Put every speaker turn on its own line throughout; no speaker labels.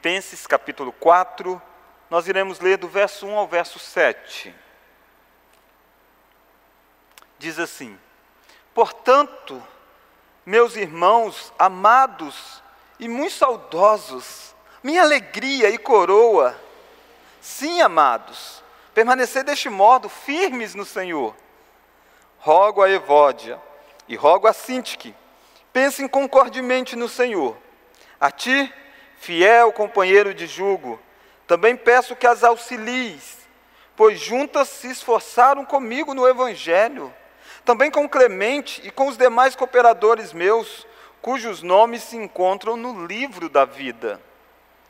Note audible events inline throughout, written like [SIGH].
Filipenses capítulo 4, nós iremos ler do verso 1 ao verso 7. Diz assim: Portanto, meus irmãos amados e muito saudosos, minha alegria e coroa, sim, amados, permanecer deste modo firmes no Senhor. Rogo a Evódia e rogo a Sintique, pensem concordemente no Senhor. A ti, fiel companheiro de jugo, também peço que as auxilies, pois juntas se esforçaram comigo no Evangelho, também com Clemente e com os demais cooperadores meus, cujos nomes se encontram no livro da vida.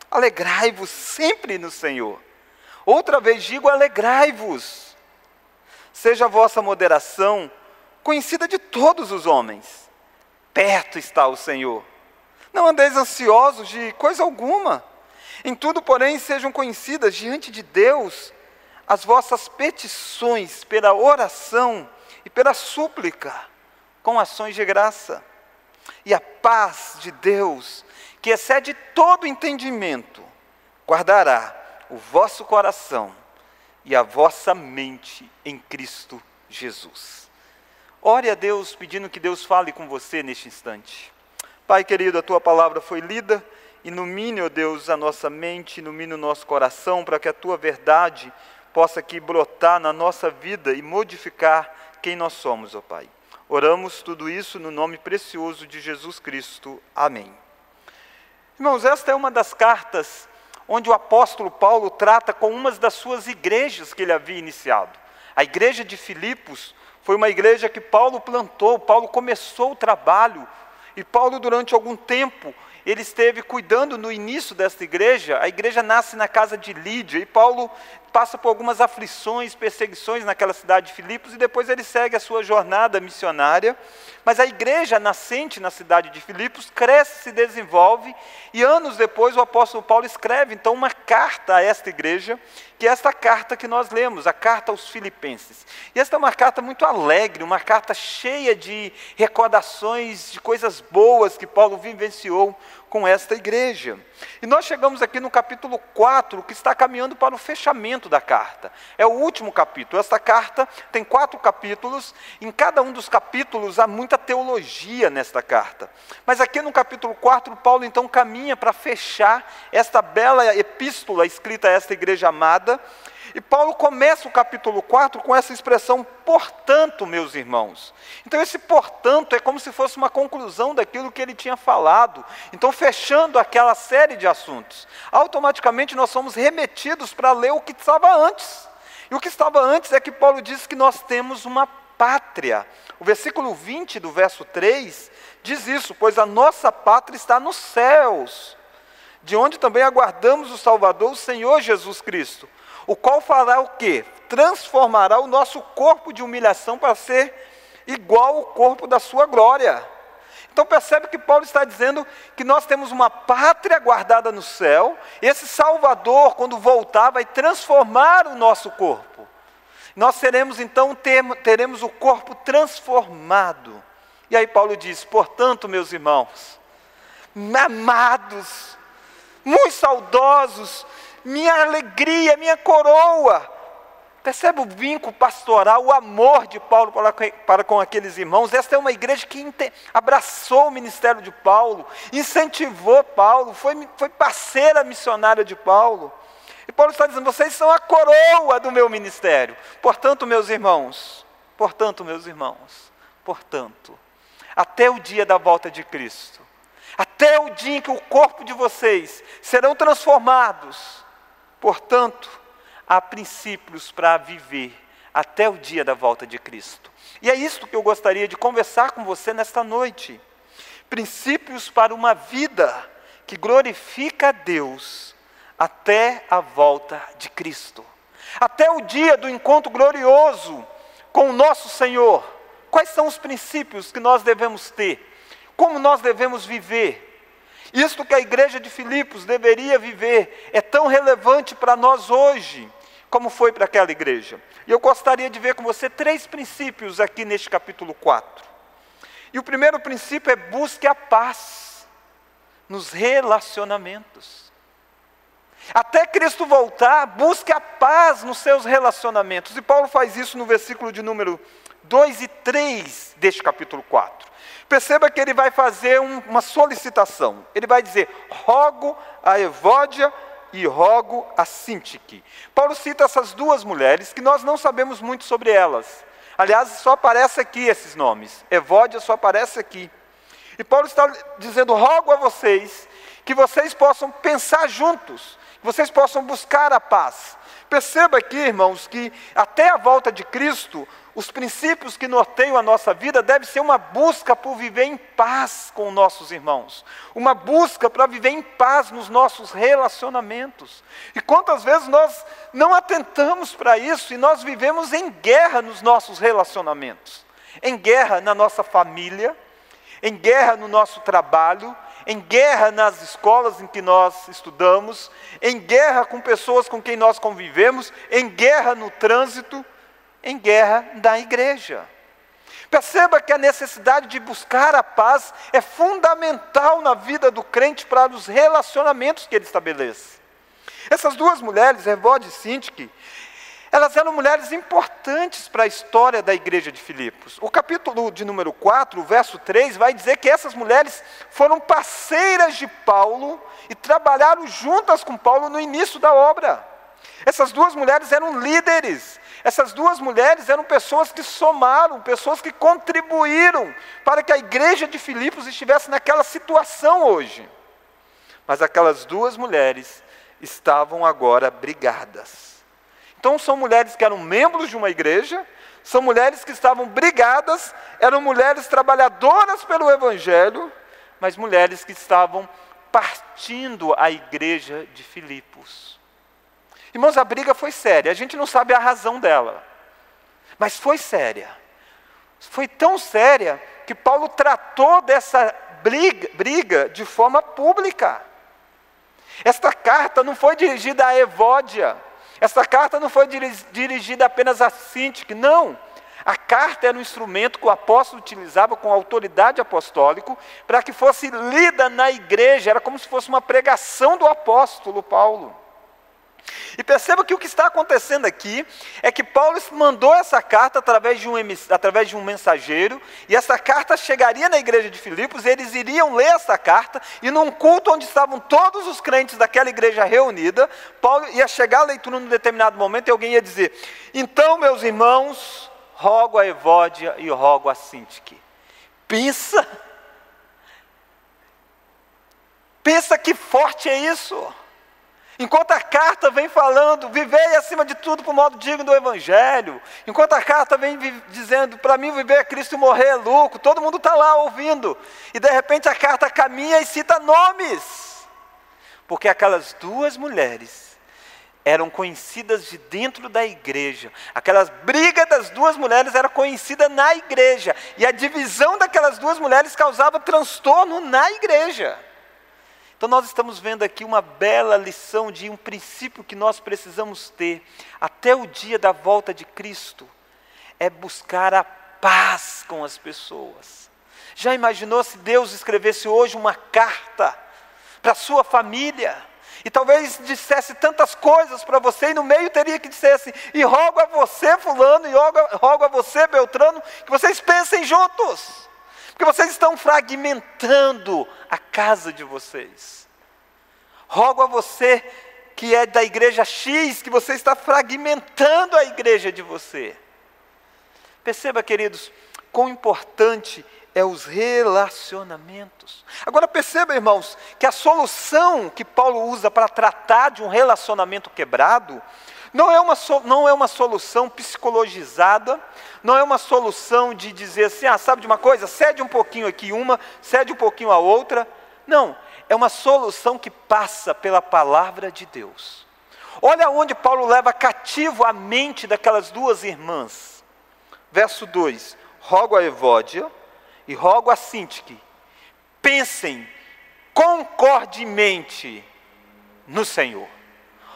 Alegrai-vos sempre no Senhor. Outra vez digo: alegrai-vos. Seja a vossa moderação conhecida de todos os homens. Perto está o Senhor. Não andeis ansiosos de coisa alguma. Em tudo, porém, sejam conhecidas diante de Deus as vossas petições pela oração e pela súplica, com ações de graça. E a paz de Deus, que excede todo entendimento, guardará o vosso coração e a vossa mente em Cristo Jesus. Ore a Deus pedindo que Deus fale com você neste instante. Pai querido, a tua palavra foi lida, ilumine, ó Deus, a nossa mente, ilumine o nosso coração, para que a tua verdade possa aqui brotar na nossa vida e modificar quem nós somos, ó Pai. Oramos tudo isso no nome precioso de Jesus Cristo. Amém. Irmãos, esta é uma das cartas onde o apóstolo Paulo trata com uma das suas igrejas que ele havia iniciado. A igreja de Filipos foi uma igreja que Paulo plantou, Paulo começou o trabalho e Paulo, durante algum tempo, ele esteve cuidando no início desta igreja. A igreja nasce na casa de Lídia e Paulo passa por algumas aflições, perseguições naquela cidade de Filipos e depois ele segue a sua jornada missionária. Mas a igreja nascente na cidade de Filipos cresce, se desenvolve e anos depois o apóstolo Paulo escreve então uma carta a esta igreja, que é esta carta que nós lemos, a carta aos Filipenses. E esta é uma carta muito alegre, uma carta cheia de recordações de coisas boas que Paulo vivenciou com esta igreja. E nós chegamos aqui no capítulo 4, que está caminhando para o fechamento da carta. É o último capítulo. Esta carta tem quatro capítulos. Em cada um dos capítulos há muita teologia nesta carta. Mas aqui no capítulo 4, Paulo então caminha para fechar esta bela epístola escrita a esta igreja amada e Paulo começa o capítulo 4 com essa expressão, portanto, meus irmãos. Então, esse portanto é como se fosse uma conclusão daquilo que ele tinha falado. Então, fechando aquela série de assuntos, automaticamente nós somos remetidos para ler o que estava antes. E o que estava antes é que Paulo diz que nós temos uma pátria. O versículo 20 do verso 3 diz isso: Pois a nossa pátria está nos céus, de onde também aguardamos o Salvador, o Senhor Jesus Cristo o qual fará o quê? Transformará o nosso corpo de humilhação para ser igual ao corpo da sua glória. Então percebe que Paulo está dizendo que nós temos uma pátria guardada no céu, e esse Salvador, quando voltar, vai transformar o nosso corpo. Nós seremos então, teremos o corpo transformado. E aí Paulo diz: portanto, meus irmãos, amados, muito saudosos, minha alegria, minha coroa. Percebe o vínculo pastoral, o amor de Paulo para, com aqueles irmãos? Esta é uma igreja que abraçou o ministério de Paulo, incentivou Paulo, foi, foi parceira missionária de Paulo. E Paulo está dizendo: vocês são a coroa do meu ministério. Portanto, meus irmãos, portanto, meus irmãos, portanto, até o dia da volta de Cristo, até o dia em que o corpo de vocês serão transformados, Portanto, há princípios para viver até o dia da volta de Cristo. E é isso que eu gostaria de conversar com você nesta noite. Princípios para uma vida que glorifica a Deus até a volta de Cristo. Até o dia do encontro glorioso com o nosso Senhor. Quais são os princípios que nós devemos ter? Como nós devemos viver? Isto que a igreja de Filipos deveria viver é tão relevante para nós hoje, como foi para aquela igreja. E eu gostaria de ver com você três princípios aqui neste capítulo 4. E o primeiro princípio é busque a paz nos relacionamentos. Até Cristo voltar, busque a paz nos seus relacionamentos. E Paulo faz isso no versículo de número 2 e 3 deste capítulo 4. Perceba que ele vai fazer um, uma solicitação. Ele vai dizer: rogo a Evódia e rogo a Sintique. Paulo cita essas duas mulheres que nós não sabemos muito sobre elas. Aliás, só aparece aqui esses nomes. Evódia só aparece aqui. E Paulo está dizendo: rogo a vocês que vocês possam pensar juntos, que vocês possam buscar a paz. Perceba aqui, irmãos, que até a volta de Cristo, os princípios que norteiam a nossa vida deve ser uma busca por viver em paz com nossos irmãos, uma busca para viver em paz nos nossos relacionamentos. E quantas vezes nós não atentamos para isso e nós vivemos em guerra nos nossos relacionamentos, em guerra na nossa família, em guerra no nosso trabalho, em guerra nas escolas em que nós estudamos, em guerra com pessoas com quem nós convivemos, em guerra no trânsito em guerra da igreja. Perceba que a necessidade de buscar a paz é fundamental na vida do crente para os relacionamentos que ele estabelece. Essas duas mulheres, Evode e Sintique, elas eram mulheres importantes para a história da igreja de Filipos. O capítulo de número 4, verso 3, vai dizer que essas mulheres foram parceiras de Paulo e trabalharam juntas com Paulo no início da obra. Essas duas mulheres eram líderes, essas duas mulheres eram pessoas que somaram, pessoas que contribuíram para que a igreja de Filipos estivesse naquela situação hoje. Mas aquelas duas mulheres estavam agora brigadas. Então são mulheres que eram membros de uma igreja, são mulheres que estavam brigadas, eram mulheres trabalhadoras pelo evangelho, mas mulheres que estavam partindo a igreja de Filipos. Irmãos, a briga foi séria, a gente não sabe a razão dela, mas foi séria. Foi tão séria que Paulo tratou dessa briga, briga de forma pública. Esta carta não foi dirigida a Evódia, esta carta não foi dirigida apenas a Sintique, não. A carta era um instrumento que o apóstolo utilizava com autoridade apostólica para que fosse lida na igreja, era como se fosse uma pregação do apóstolo Paulo. E perceba que o que está acontecendo aqui é que Paulo mandou essa carta através de, um, através de um mensageiro, e essa carta chegaria na igreja de Filipos, e eles iriam ler essa carta, e num culto onde estavam todos os crentes daquela igreja reunida, Paulo ia chegar a leitura num determinado momento e alguém ia dizer: Então, meus irmãos, rogo a Evódia e rogo a Sintique. Pensa, pensa que forte é isso. Enquanto a carta vem falando, vivei acima de tudo por modo digno do Evangelho. Enquanto a carta vem dizendo, para mim viver é Cristo e morrer é lucro. Todo mundo está lá ouvindo. E de repente a carta caminha e cita nomes. Porque aquelas duas mulheres eram conhecidas de dentro da igreja. Aquelas brigas das duas mulheres era conhecida na igreja. E a divisão daquelas duas mulheres causava transtorno na igreja. Então, nós estamos vendo aqui uma bela lição de um princípio que nós precisamos ter até o dia da volta de Cristo: é buscar a paz com as pessoas. Já imaginou se Deus escrevesse hoje uma carta para sua família? E talvez dissesse tantas coisas para você, e no meio teria que dizer assim: e rogo a você, Fulano, e rogo, rogo a você, Beltrano, que vocês pensem juntos. Porque vocês estão fragmentando a casa de vocês. Rogo a você que é da igreja X, que você está fragmentando a igreja de você. Perceba, queridos, quão importante é os relacionamentos. Agora perceba, irmãos, que a solução que Paulo usa para tratar de um relacionamento quebrado não é uma, não é uma solução psicologizada, não é uma solução de dizer assim, ah, sabe de uma coisa? Cede um pouquinho aqui uma, cede um pouquinho a outra. Não, é uma solução que passa pela palavra de Deus. Olha onde Paulo leva cativo a mente daquelas duas irmãs. Verso 2: Rogo a Evódia e rogo a Sintique, pensem concordemente no Senhor.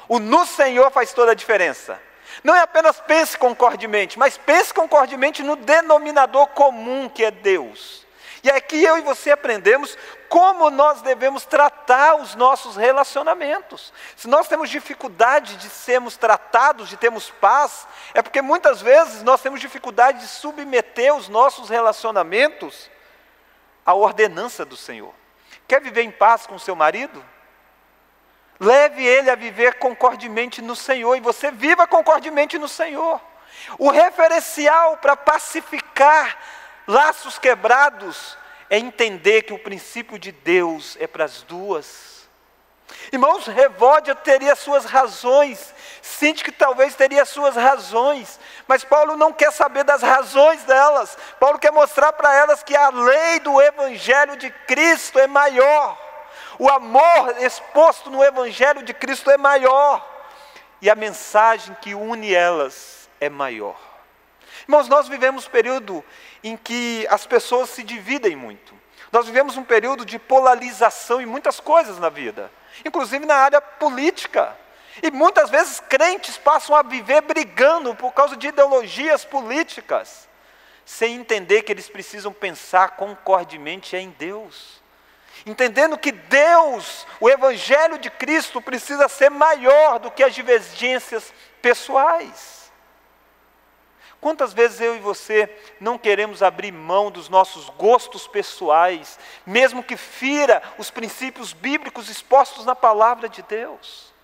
O no Senhor faz toda a diferença. Não é apenas pense concordemente, mas pense concordemente no denominador comum que é Deus. E aqui eu e você aprendemos como nós devemos tratar os nossos relacionamentos. Se nós temos dificuldade de sermos tratados, de termos paz, é porque muitas vezes nós temos dificuldade de submeter os nossos relacionamentos à ordenança do Senhor. Quer viver em paz com seu marido? Leve ele a viver concordemente no Senhor e você viva concordemente no Senhor. O referencial para pacificar laços quebrados é entender que o princípio de Deus é para as duas. Irmãos, Revódia teria suas razões, Sinte que talvez teria suas razões, mas Paulo não quer saber das razões delas. Paulo quer mostrar para elas que a lei do Evangelho de Cristo é maior, o amor exposto no Evangelho de Cristo é maior, e a mensagem que une elas é maior. Irmãos, nós vivemos um período em que as pessoas se dividem muito. Nós vivemos um período de polarização em muitas coisas na vida, inclusive na área política. E muitas vezes crentes passam a viver brigando por causa de ideologias políticas, sem entender que eles precisam pensar concordemente em Deus. Entendendo que Deus, o Evangelho de Cristo, precisa ser maior do que as divergências pessoais. Quantas vezes eu e você não queremos abrir mão dos nossos gostos pessoais, mesmo que fira os princípios bíblicos expostos na palavra de Deus?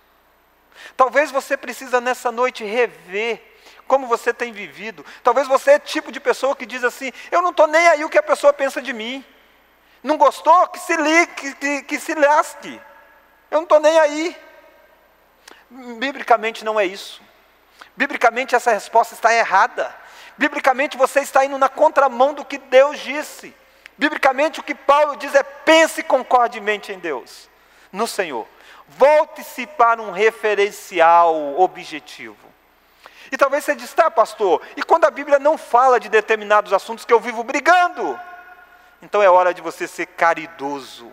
Talvez você precisa nessa noite rever como você tem vivido. Talvez você é tipo de pessoa que diz assim: eu não estou nem aí o que a pessoa pensa de mim. Não gostou? Que se ligue, que, que, que se lasque. Eu não estou nem aí. Biblicamente não é isso. Biblicamente essa resposta está errada. Biblicamente você está indo na contramão do que Deus disse. Biblicamente o que Paulo diz é pense concordemente em Deus, no Senhor. Volte-se para um referencial objetivo. E talvez você diz, tá, pastor, e quando a Bíblia não fala de determinados assuntos que eu vivo brigando? Então é hora de você ser caridoso.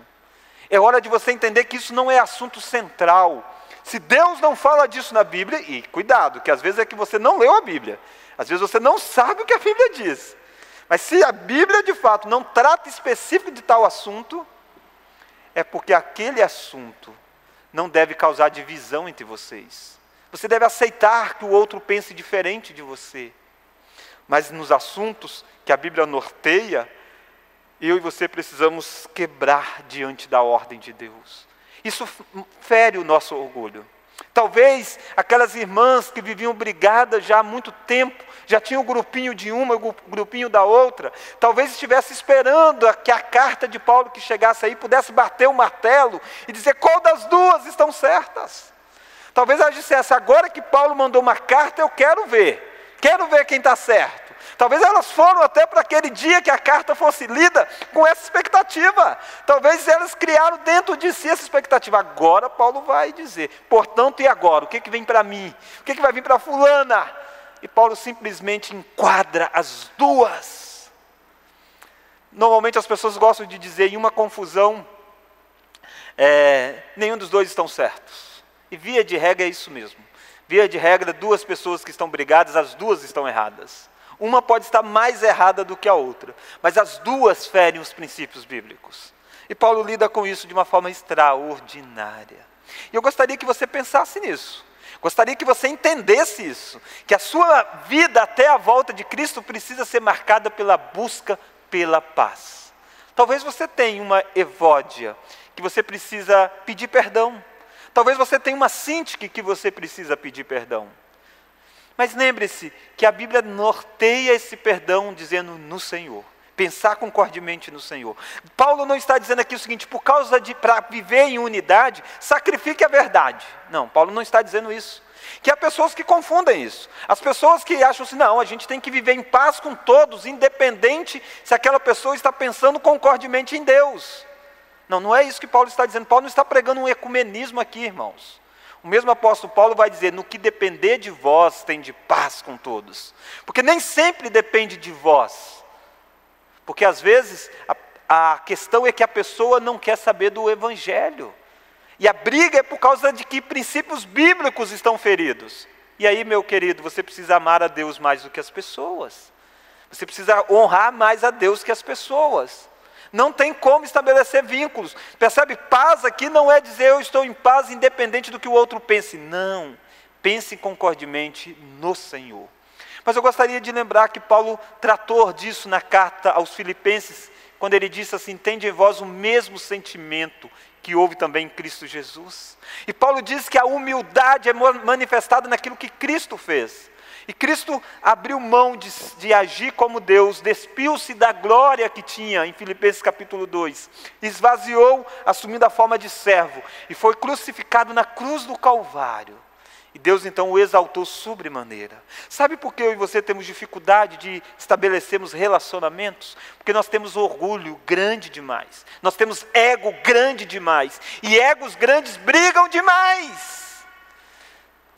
É hora de você entender que isso não é assunto central. Se Deus não fala disso na Bíblia, e cuidado, que às vezes é que você não leu a Bíblia, às vezes você não sabe o que a Bíblia diz. Mas se a Bíblia de fato não trata específico de tal assunto, é porque aquele assunto não deve causar divisão entre vocês. Você deve aceitar que o outro pense diferente de você. Mas nos assuntos que a Bíblia norteia, eu e você precisamos quebrar diante da ordem de Deus. Isso fere o nosso orgulho. Talvez aquelas irmãs que viviam brigadas já há muito tempo, já tinham um grupinho de uma, um grupinho da outra, talvez estivesse esperando que a carta de Paulo que chegasse aí pudesse bater o martelo e dizer qual das duas estão certas. Talvez ela dissesse, agora que Paulo mandou uma carta, eu quero ver, quero ver quem está certo. Talvez elas foram até para aquele dia que a carta fosse lida com essa expectativa. Talvez elas criaram dentro de si essa expectativa. Agora Paulo vai dizer, portanto, e agora? O que, que vem para mim? O que, que vai vir para fulana? E Paulo simplesmente enquadra as duas. Normalmente as pessoas gostam de dizer em uma confusão, é, nenhum dos dois estão certos. E via de regra é isso mesmo. Via de regra, duas pessoas que estão brigadas, as duas estão erradas. Uma pode estar mais errada do que a outra, mas as duas ferem os princípios bíblicos. E Paulo lida com isso de uma forma extraordinária. E eu gostaria que você pensasse nisso. Gostaria que você entendesse isso, que a sua vida até a volta de Cristo precisa ser marcada pela busca pela paz. Talvez você tenha uma evódia que você precisa pedir perdão. Talvez você tenha uma síntique que você precisa pedir perdão. Mas lembre-se que a Bíblia norteia esse perdão dizendo no Senhor. Pensar concordemente no Senhor. Paulo não está dizendo aqui o seguinte, por causa de, para viver em unidade, sacrifique a verdade. Não, Paulo não está dizendo isso. Que há pessoas que confundem isso. As pessoas que acham assim, não, a gente tem que viver em paz com todos, independente se aquela pessoa está pensando concordemente em Deus. Não, não é isso que Paulo está dizendo. Paulo não está pregando um ecumenismo aqui, irmãos. O mesmo apóstolo Paulo vai dizer: no que depender de vós, tem de paz com todos. Porque nem sempre depende de vós. Porque às vezes a, a questão é que a pessoa não quer saber do Evangelho. E a briga é por causa de que princípios bíblicos estão feridos. E aí, meu querido, você precisa amar a Deus mais do que as pessoas. Você precisa honrar mais a Deus que as pessoas. Não tem como estabelecer vínculos. Percebe? Paz aqui não é dizer eu estou em paz independente do que o outro pense. Não. Pense concordemente no Senhor. Mas eu gostaria de lembrar que Paulo tratou disso na carta aos Filipenses, quando ele disse assim: Tende em vós o mesmo sentimento que houve também em Cristo Jesus. E Paulo diz que a humildade é manifestada naquilo que Cristo fez. E Cristo abriu mão de, de agir como Deus, despiu-se da glória que tinha, em Filipenses capítulo 2, esvaziou, assumindo a forma de servo, e foi crucificado na cruz do Calvário. E Deus então o exaltou sobremaneira. Sabe por que eu e você temos dificuldade de estabelecermos relacionamentos? Porque nós temos orgulho grande demais, nós temos ego grande demais, e egos grandes brigam demais.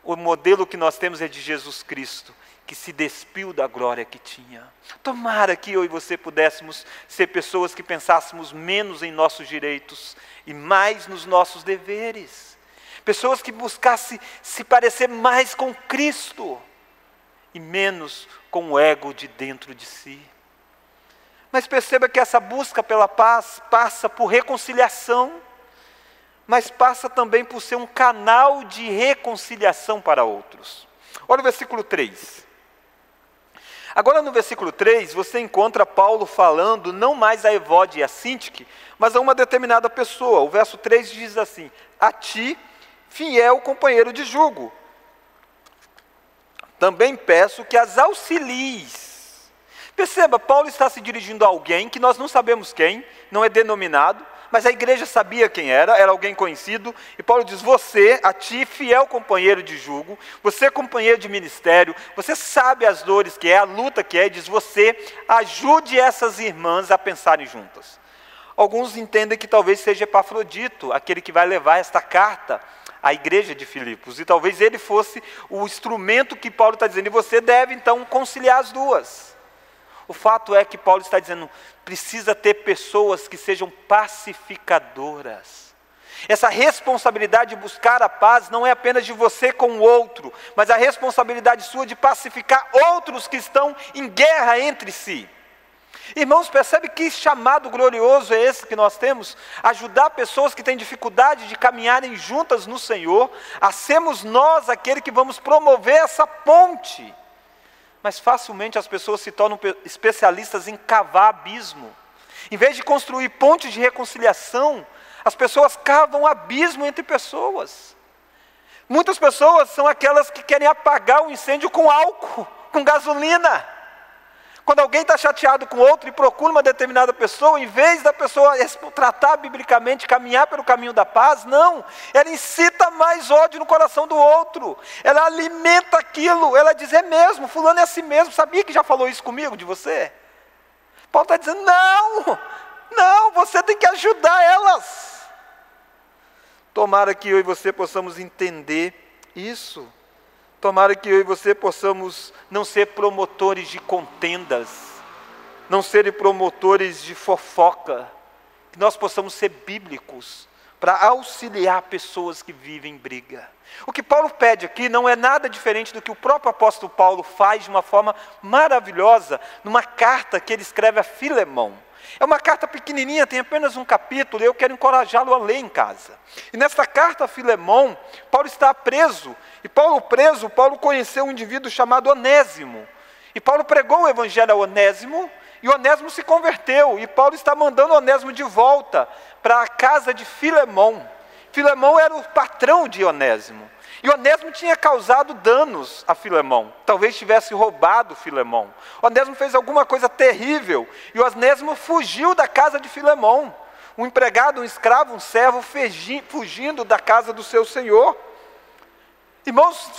O modelo que nós temos é de Jesus Cristo, que se despiu da glória que tinha. Tomara que eu e você pudéssemos ser pessoas que pensássemos menos em nossos direitos e mais nos nossos deveres. Pessoas que buscassem se parecer mais com Cristo e menos com o ego de dentro de si. Mas perceba que essa busca pela paz passa por reconciliação mas passa também por ser um canal de reconciliação para outros. Olha o versículo 3. Agora no versículo 3, você encontra Paulo falando não mais a Evode e a Sintique, mas a uma determinada pessoa. O verso 3 diz assim: A ti, fiel companheiro de jugo, também peço que as auxilies. Perceba, Paulo está se dirigindo a alguém que nós não sabemos quem, não é denominado, mas a igreja sabia quem era, era alguém conhecido, e Paulo diz: Você, a ti, fiel companheiro de jugo, você, companheiro de ministério, você sabe as dores que é, a luta que é, e diz: Você ajude essas irmãs a pensarem juntas. Alguns entendem que talvez seja Epafrodito, aquele que vai levar esta carta à igreja de Filipos, e talvez ele fosse o instrumento que Paulo está dizendo, e você deve então conciliar as duas. O fato é que Paulo está dizendo: precisa ter pessoas que sejam pacificadoras. Essa responsabilidade de buscar a paz não é apenas de você com o outro, mas a responsabilidade sua de pacificar outros que estão em guerra entre si. Irmãos, percebe que chamado glorioso é esse que nós temos? Ajudar pessoas que têm dificuldade de caminharem juntas no Senhor, a sermos nós aquele que vamos promover essa ponte mas facilmente as pessoas se tornam especialistas em cavar abismo. Em vez de construir pontes de reconciliação, as pessoas cavam abismo entre pessoas. Muitas pessoas são aquelas que querem apagar o incêndio com álcool, com gasolina. Quando alguém está chateado com outro e procura uma determinada pessoa, em vez da pessoa tratar biblicamente, caminhar pelo caminho da paz, não. Ela incita mais ódio no coração do outro. Ela alimenta aquilo. Ela diz: é mesmo, Fulano é assim mesmo. Sabia que já falou isso comigo, de você? Paulo está dizendo: não, não, você tem que ajudar elas. Tomara que eu e você possamos entender isso. Tomara que eu e você possamos não ser promotores de contendas, não serem promotores de fofoca, que nós possamos ser bíblicos para auxiliar pessoas que vivem em briga. O que Paulo pede aqui não é nada diferente do que o próprio apóstolo Paulo faz de uma forma maravilhosa numa carta que ele escreve a Filemão. É uma carta pequenininha, tem apenas um capítulo, e eu quero encorajá-lo a ler em casa. E nesta carta a Filemão, Paulo está preso, e Paulo preso, Paulo conheceu um indivíduo chamado Onésimo. E Paulo pregou o evangelho a Onésimo, e Onésimo se converteu, e Paulo está mandando Onésimo de volta para a casa de Filemão. Filemão era o patrão de Onésimo. E Onésimo tinha causado danos a Filemão. Talvez tivesse roubado Filemão. Onésimo fez alguma coisa terrível. E Onésimo fugiu da casa de Filemão. Um empregado, um escravo, um servo fugindo da casa do seu senhor. Irmãos,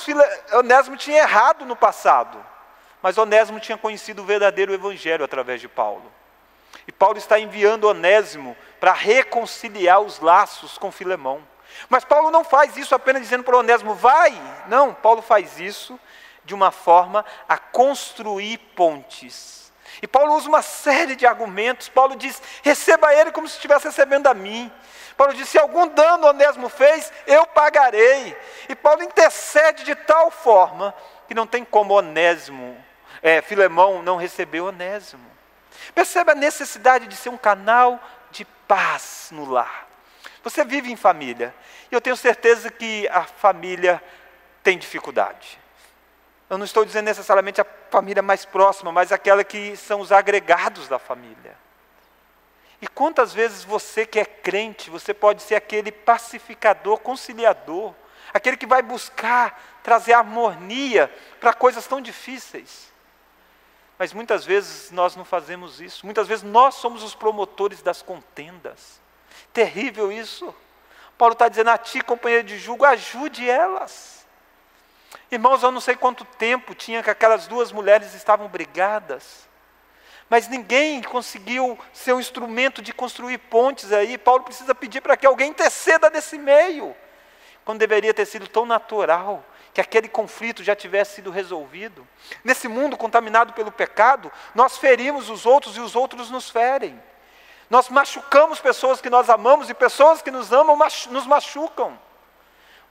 Onésimo tinha errado no passado. Mas Onésimo tinha conhecido o verdadeiro evangelho através de Paulo. E Paulo está enviando Onésimo para reconciliar os laços com Filemão. Mas Paulo não faz isso apenas dizendo para Onésimo, vai. Não, Paulo faz isso de uma forma a construir pontes. E Paulo usa uma série de argumentos. Paulo diz: receba ele como se estivesse recebendo a mim. Paulo diz: se algum dano Onésimo fez, eu pagarei. E Paulo intercede de tal forma que não tem como Onésimo, é, Filemão não receber Onésimo. Perceba a necessidade de ser um canal de paz no lar. Você vive em família, e eu tenho certeza que a família tem dificuldade. Eu não estou dizendo necessariamente a família mais próxima, mas aquela que são os agregados da família. E quantas vezes você que é crente, você pode ser aquele pacificador, conciliador, aquele que vai buscar trazer harmonia para coisas tão difíceis. Mas muitas vezes nós não fazemos isso. Muitas vezes nós somos os promotores das contendas. Terrível isso. Paulo está dizendo a ti, companheiro de julgo, ajude elas. Irmãos, eu não sei quanto tempo tinha que aquelas duas mulheres estavam brigadas. Mas ninguém conseguiu ser um instrumento de construir pontes aí. Paulo precisa pedir para que alguém interceda nesse meio. Quando deveria ter sido tão natural que aquele conflito já tivesse sido resolvido. Nesse mundo contaminado pelo pecado, nós ferimos os outros e os outros nos ferem. Nós machucamos pessoas que nós amamos e pessoas que nos amam nos machucam.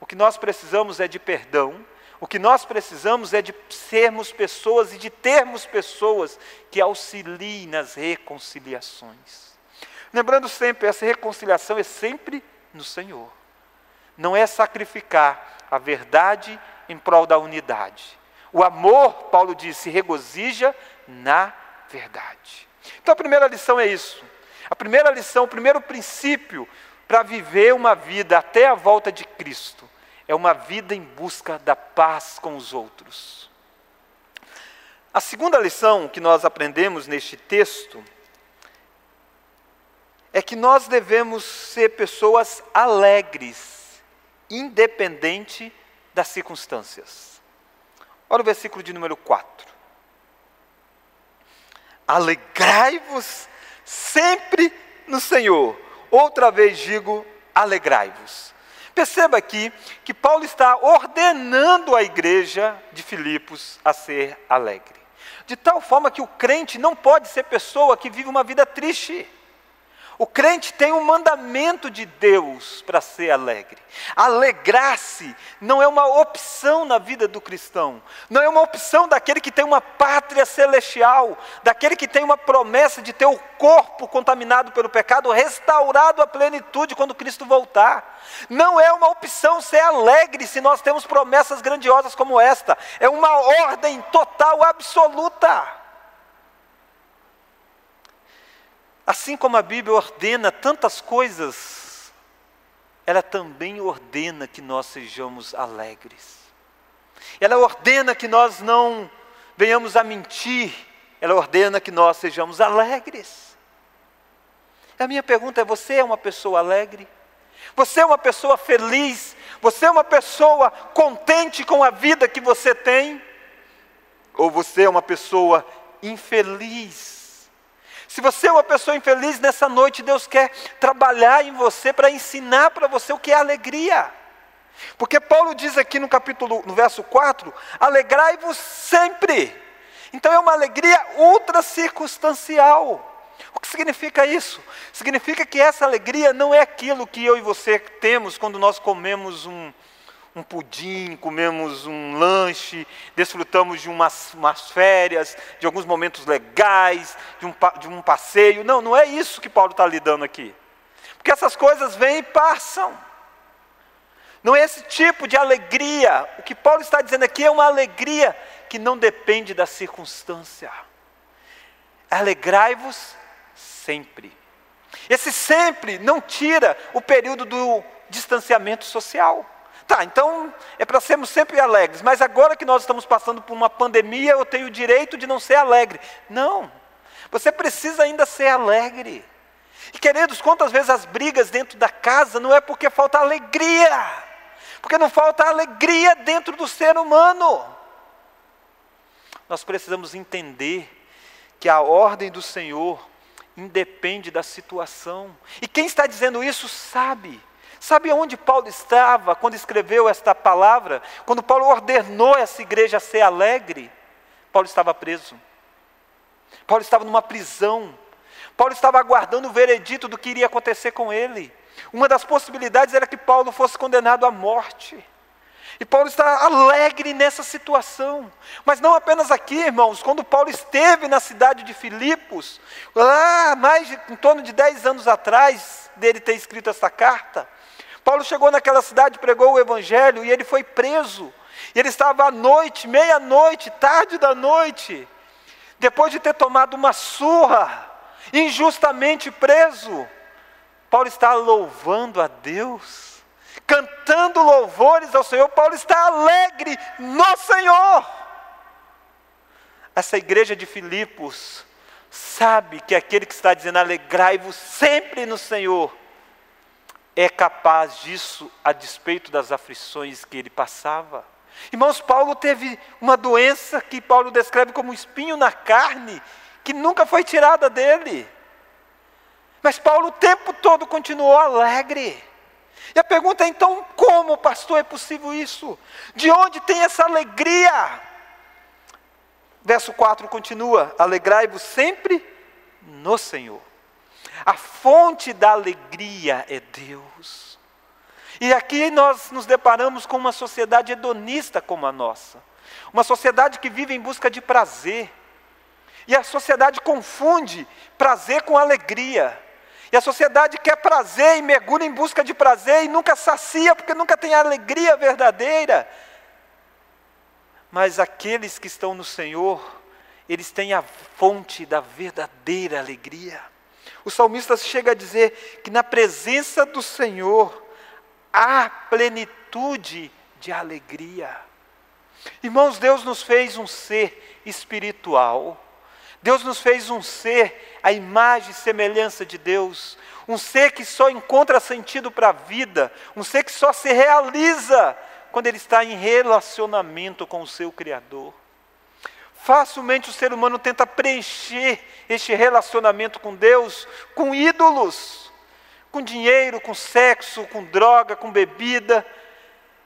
O que nós precisamos é de perdão, o que nós precisamos é de sermos pessoas e de termos pessoas que auxiliem nas reconciliações. Lembrando sempre, essa reconciliação é sempre no Senhor. Não é sacrificar a verdade em prol da unidade. O amor, Paulo disse, regozija na verdade. Então a primeira lição é isso. A primeira lição, o primeiro princípio para viver uma vida até a volta de Cristo é uma vida em busca da paz com os outros. A segunda lição que nós aprendemos neste texto é que nós devemos ser pessoas alegres, independente das circunstâncias. Olha o versículo de número 4. Alegrai-vos sempre no Senhor. Outra vez digo, alegrai-vos. Perceba aqui que Paulo está ordenando a igreja de Filipos a ser alegre. De tal forma que o crente não pode ser pessoa que vive uma vida triste. O crente tem um mandamento de Deus para ser alegre. Alegrar-se não é uma opção na vida do cristão, não é uma opção daquele que tem uma pátria celestial, daquele que tem uma promessa de ter o corpo contaminado pelo pecado restaurado à plenitude quando Cristo voltar. Não é uma opção ser alegre se nós temos promessas grandiosas como esta, é uma ordem total, absoluta. Assim como a Bíblia ordena tantas coisas, ela também ordena que nós sejamos alegres. Ela ordena que nós não venhamos a mentir, ela ordena que nós sejamos alegres. A minha pergunta é: você é uma pessoa alegre? Você é uma pessoa feliz? Você é uma pessoa contente com a vida que você tem? Ou você é uma pessoa infeliz? Se você é uma pessoa infeliz nessa noite, Deus quer trabalhar em você para ensinar para você o que é alegria. Porque Paulo diz aqui no capítulo, no verso 4, alegrai-vos sempre. Então é uma alegria ultra circunstancial. O que significa isso? Significa que essa alegria não é aquilo que eu e você temos quando nós comemos um, um pudim, comemos um lanche, desfrutamos de umas, umas férias, de alguns momentos legais, de um, de um passeio. Não, não é isso que Paulo está lidando aqui. Porque essas coisas vêm e passam. Não é esse tipo de alegria. O que Paulo está dizendo aqui é uma alegria que não depende da circunstância. Alegrai-vos sempre. Esse sempre não tira o período do distanciamento social. Tá, então é para sermos sempre alegres, mas agora que nós estamos passando por uma pandemia, eu tenho o direito de não ser alegre. Não, você precisa ainda ser alegre. E queridos, quantas vezes as brigas dentro da casa não é porque falta alegria, porque não falta alegria dentro do ser humano. Nós precisamos entender que a ordem do Senhor independe da situação, e quem está dizendo isso sabe. Sabe onde Paulo estava quando escreveu esta palavra? Quando Paulo ordenou essa igreja ser alegre? Paulo estava preso. Paulo estava numa prisão. Paulo estava aguardando o veredito do que iria acontecer com ele. Uma das possibilidades era que Paulo fosse condenado à morte. E Paulo está alegre nessa situação. Mas não apenas aqui, irmãos. Quando Paulo esteve na cidade de Filipos, lá mais de, em torno de 10 anos atrás dele ter escrito essa carta, Paulo chegou naquela cidade, pregou o evangelho e ele foi preso. E ele estava à noite, meia-noite, tarde da noite, depois de ter tomado uma surra, injustamente preso. Paulo está louvando a Deus cantando louvores ao Senhor. Paulo está alegre no Senhor. Essa igreja de Filipos sabe que aquele que está dizendo alegrai-vos sempre no Senhor é capaz disso a despeito das aflições que ele passava. Irmãos, Paulo teve uma doença que Paulo descreve como um espinho na carne, que nunca foi tirada dele. Mas Paulo o tempo todo continuou alegre. E a pergunta é então: como, pastor, é possível isso? De onde tem essa alegria? Verso 4 continua: Alegrai-vos sempre no Senhor. A fonte da alegria é Deus. E aqui nós nos deparamos com uma sociedade hedonista como a nossa, uma sociedade que vive em busca de prazer. E a sociedade confunde prazer com alegria. E a sociedade quer prazer e mergulha em busca de prazer e nunca sacia, porque nunca tem alegria verdadeira. Mas aqueles que estão no Senhor, eles têm a fonte da verdadeira alegria. O salmista chega a dizer que na presença do Senhor há plenitude de alegria. Irmãos, Deus nos fez um ser espiritual. Deus nos fez um ser, a imagem e semelhança de Deus, um ser que só encontra sentido para a vida, um ser que só se realiza quando ele está em relacionamento com o seu Criador. Facilmente o ser humano tenta preencher este relacionamento com Deus com ídolos, com dinheiro, com sexo, com droga, com bebida,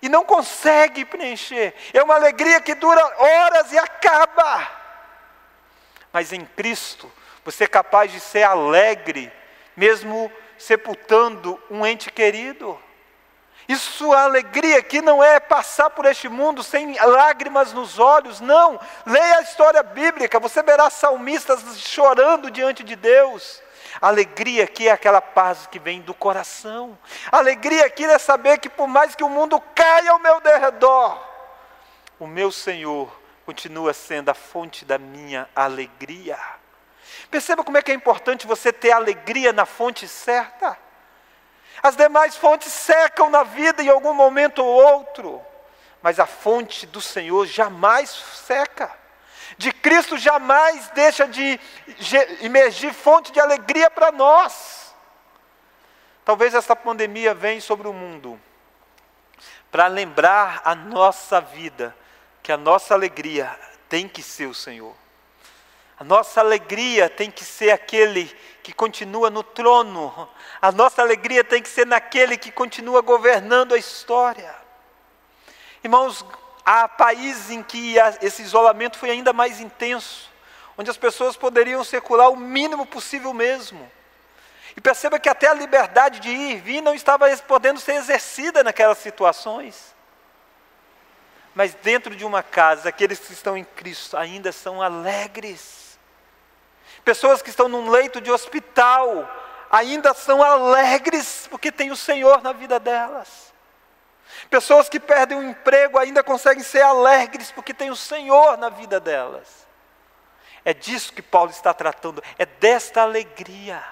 e não consegue preencher. É uma alegria que dura horas e acaba mas em Cristo você é capaz de ser alegre, mesmo sepultando um ente querido. Isso, a alegria aqui não é passar por este mundo sem lágrimas nos olhos, não. Leia a história bíblica, você verá salmistas chorando diante de Deus. Alegria aqui é aquela paz que vem do coração. Alegria aqui é saber que por mais que o mundo caia ao meu derredor, o meu Senhor continua sendo a fonte da minha alegria. Perceba como é que é importante você ter alegria na fonte certa. As demais fontes secam na vida em algum momento ou outro, mas a fonte do Senhor jamais seca. De Cristo jamais deixa de emergir fonte de alegria para nós. Talvez essa pandemia venha sobre o mundo para lembrar a nossa vida que a nossa alegria tem que ser o Senhor. A nossa alegria tem que ser aquele que continua no trono. A nossa alegria tem que ser naquele que continua governando a história. Irmãos, há países em que esse isolamento foi ainda mais intenso, onde as pessoas poderiam circular o mínimo possível mesmo. E perceba que até a liberdade de ir e vir não estava podendo ser exercida naquelas situações. Mas dentro de uma casa, aqueles que estão em Cristo ainda são alegres. Pessoas que estão num leito de hospital ainda são alegres porque tem o Senhor na vida delas. Pessoas que perdem o emprego ainda conseguem ser alegres porque tem o Senhor na vida delas. É disso que Paulo está tratando, é desta alegria.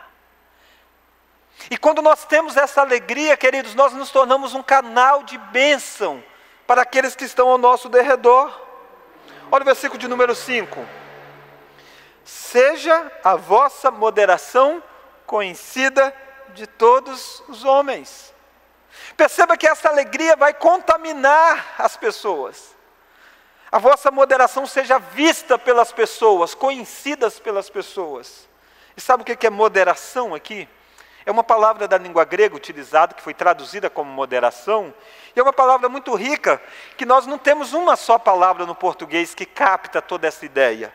E quando nós temos essa alegria, queridos, nós nos tornamos um canal de bênção para aqueles que estão ao nosso derredor. Olha o versículo de número 5. Seja a vossa moderação conhecida de todos os homens. Perceba que essa alegria vai contaminar as pessoas. A vossa moderação seja vista pelas pessoas, conhecidas pelas pessoas. E sabe o que é moderação aqui? É uma palavra da língua grega utilizada, que foi traduzida como moderação, e é uma palavra muito rica, que nós não temos uma só palavra no português que capta toda essa ideia.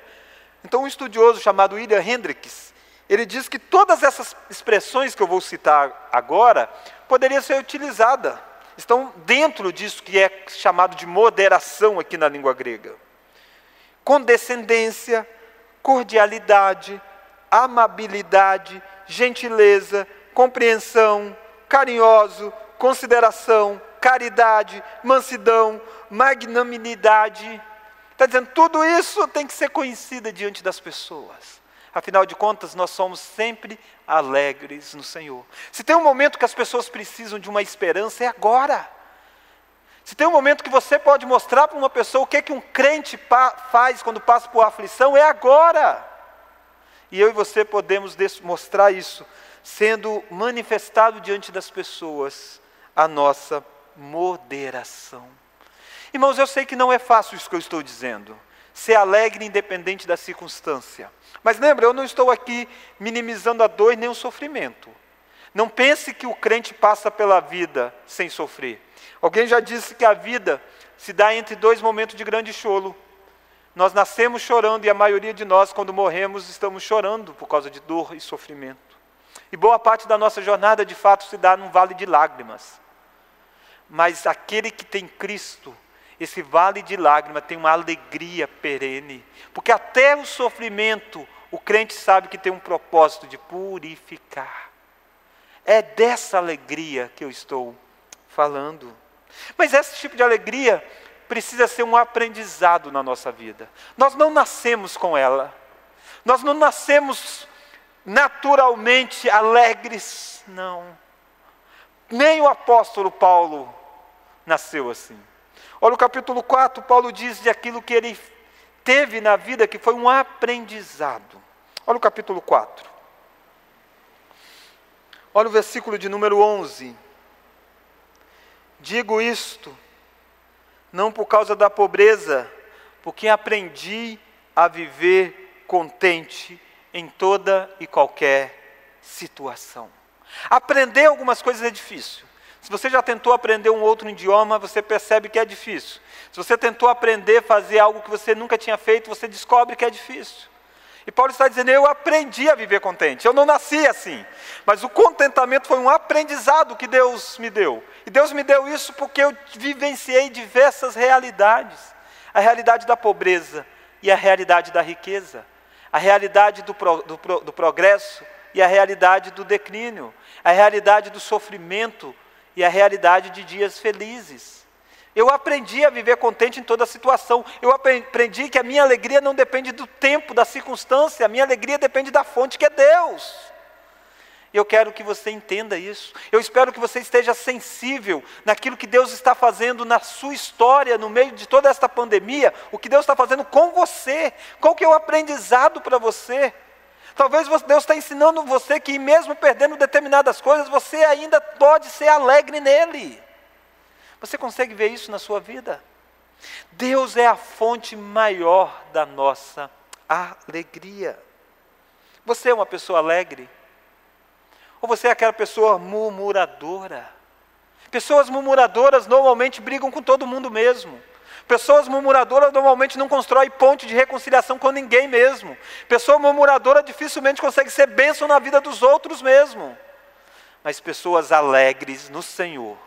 Então, um estudioso chamado William Hendricks, ele diz que todas essas expressões que eu vou citar agora poderiam ser utilizadas estão dentro disso que é chamado de moderação aqui na língua grega. Condescendência, cordialidade, amabilidade, gentileza, compreensão, carinhoso, consideração, caridade, mansidão, magnanimidade. Está dizendo, tudo isso tem que ser conhecido diante das pessoas. Afinal de contas, nós somos sempre alegres no Senhor. Se tem um momento que as pessoas precisam de uma esperança, é agora. Se tem um momento que você pode mostrar para uma pessoa o que, é que um crente faz quando passa por aflição, é agora. E eu e você podemos mostrar isso, sendo manifestado diante das pessoas a nossa moderação. Irmãos, eu sei que não é fácil isso que eu estou dizendo. Ser alegre independente da circunstância. Mas lembra, eu não estou aqui minimizando a dor nem o sofrimento. Não pense que o crente passa pela vida sem sofrer. Alguém já disse que a vida se dá entre dois momentos de grande choro. Nós nascemos chorando e a maioria de nós, quando morremos, estamos chorando por causa de dor e sofrimento. E boa parte da nossa jornada, de fato, se dá num vale de lágrimas. Mas aquele que tem Cristo, esse vale de lágrimas tem uma alegria perene, porque até o sofrimento, o crente sabe que tem um propósito de purificar. É dessa alegria que eu estou falando. Mas esse tipo de alegria precisa ser um aprendizado na nossa vida. Nós não nascemos com ela. Nós não nascemos naturalmente alegres, não. Nem o apóstolo Paulo nasceu assim. Olha o capítulo 4, Paulo diz de aquilo que ele teve na vida que foi um aprendizado. Olha o capítulo 4. Olha o versículo de número 11. Digo isto, não por causa da pobreza, porque aprendi a viver contente em toda e qualquer situação. Aprender algumas coisas é difícil. Se você já tentou aprender um outro idioma, você percebe que é difícil. Se você tentou aprender a fazer algo que você nunca tinha feito, você descobre que é difícil. E Paulo está dizendo: Eu aprendi a viver contente. Eu não nasci assim. Mas o contentamento foi um aprendizado que Deus me deu. E Deus me deu isso porque eu vivenciei diversas realidades: a realidade da pobreza e a realidade da riqueza, a realidade do, pro, do, do progresso e a realidade do declínio, a realidade do sofrimento e a realidade de dias felizes. Eu aprendi a viver contente em toda situação. Eu aprendi que a minha alegria não depende do tempo, da circunstância, a minha alegria depende da fonte que é Deus. Eu quero que você entenda isso. Eu espero que você esteja sensível naquilo que Deus está fazendo na sua história, no meio de toda esta pandemia, o que Deus está fazendo com você. Qual que é o aprendizado para você? Talvez Deus está ensinando você que, mesmo perdendo determinadas coisas, você ainda pode ser alegre nele. Você consegue ver isso na sua vida? Deus é a fonte maior da nossa alegria. Você é uma pessoa alegre? Ou você é aquela pessoa murmuradora? Pessoas murmuradoras normalmente brigam com todo mundo mesmo. Pessoas murmuradoras normalmente não constroem ponte de reconciliação com ninguém mesmo. Pessoa murmuradora dificilmente consegue ser bênção na vida dos outros mesmo. Mas pessoas alegres no Senhor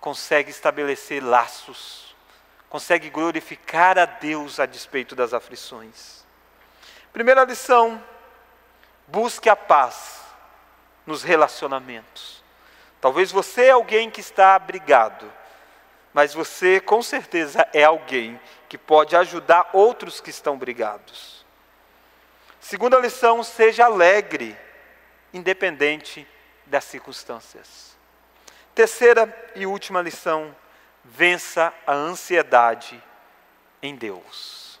conseguem estabelecer laços, conseguem glorificar a Deus a despeito das aflições. Primeira lição: busque a paz nos relacionamentos. Talvez você é alguém que está abrigado mas você com certeza é alguém que pode ajudar outros que estão brigados. Segunda lição: seja alegre, independente das circunstâncias. Terceira e última lição: vença a ansiedade em Deus.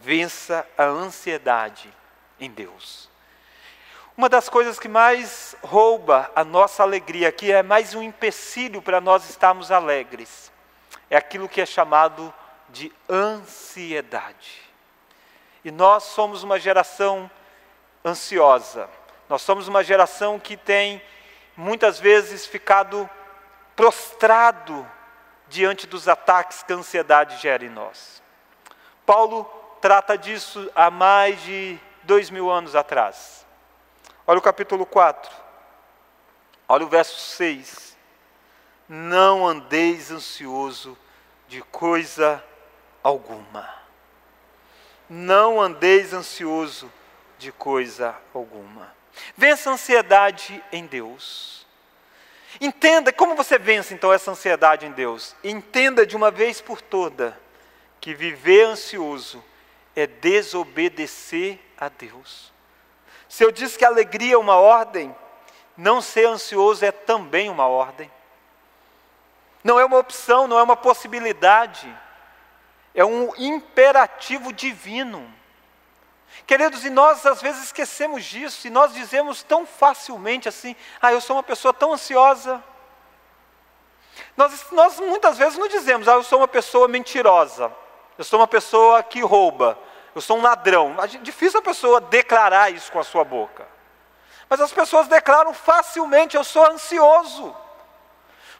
Vença a ansiedade em Deus. Uma das coisas que mais rouba a nossa alegria aqui é mais um empecilho para nós estarmos alegres é aquilo que é chamado de ansiedade. E nós somos uma geração ansiosa. Nós somos uma geração que tem muitas vezes ficado prostrado diante dos ataques que a ansiedade gera em nós. Paulo trata disso há mais de dois mil anos atrás. Olha o capítulo 4, olha o verso 6. não andeis ansioso de coisa alguma. Não andeis ansioso de coisa alguma. Vença a ansiedade em Deus. Entenda como você vence então essa ansiedade em Deus. Entenda de uma vez por toda que viver ansioso é desobedecer a Deus. Se eu disse que alegria é uma ordem, não ser ansioso é também uma ordem. Não é uma opção, não é uma possibilidade. É um imperativo divino. Queridos, e nós às vezes esquecemos disso, e nós dizemos tão facilmente assim: ah, eu sou uma pessoa tão ansiosa. Nós, nós muitas vezes não dizemos, ah, eu sou uma pessoa mentirosa, eu sou uma pessoa que rouba, eu sou um ladrão. Difícil a pessoa declarar isso com a sua boca. Mas as pessoas declaram facilmente: eu sou ansioso.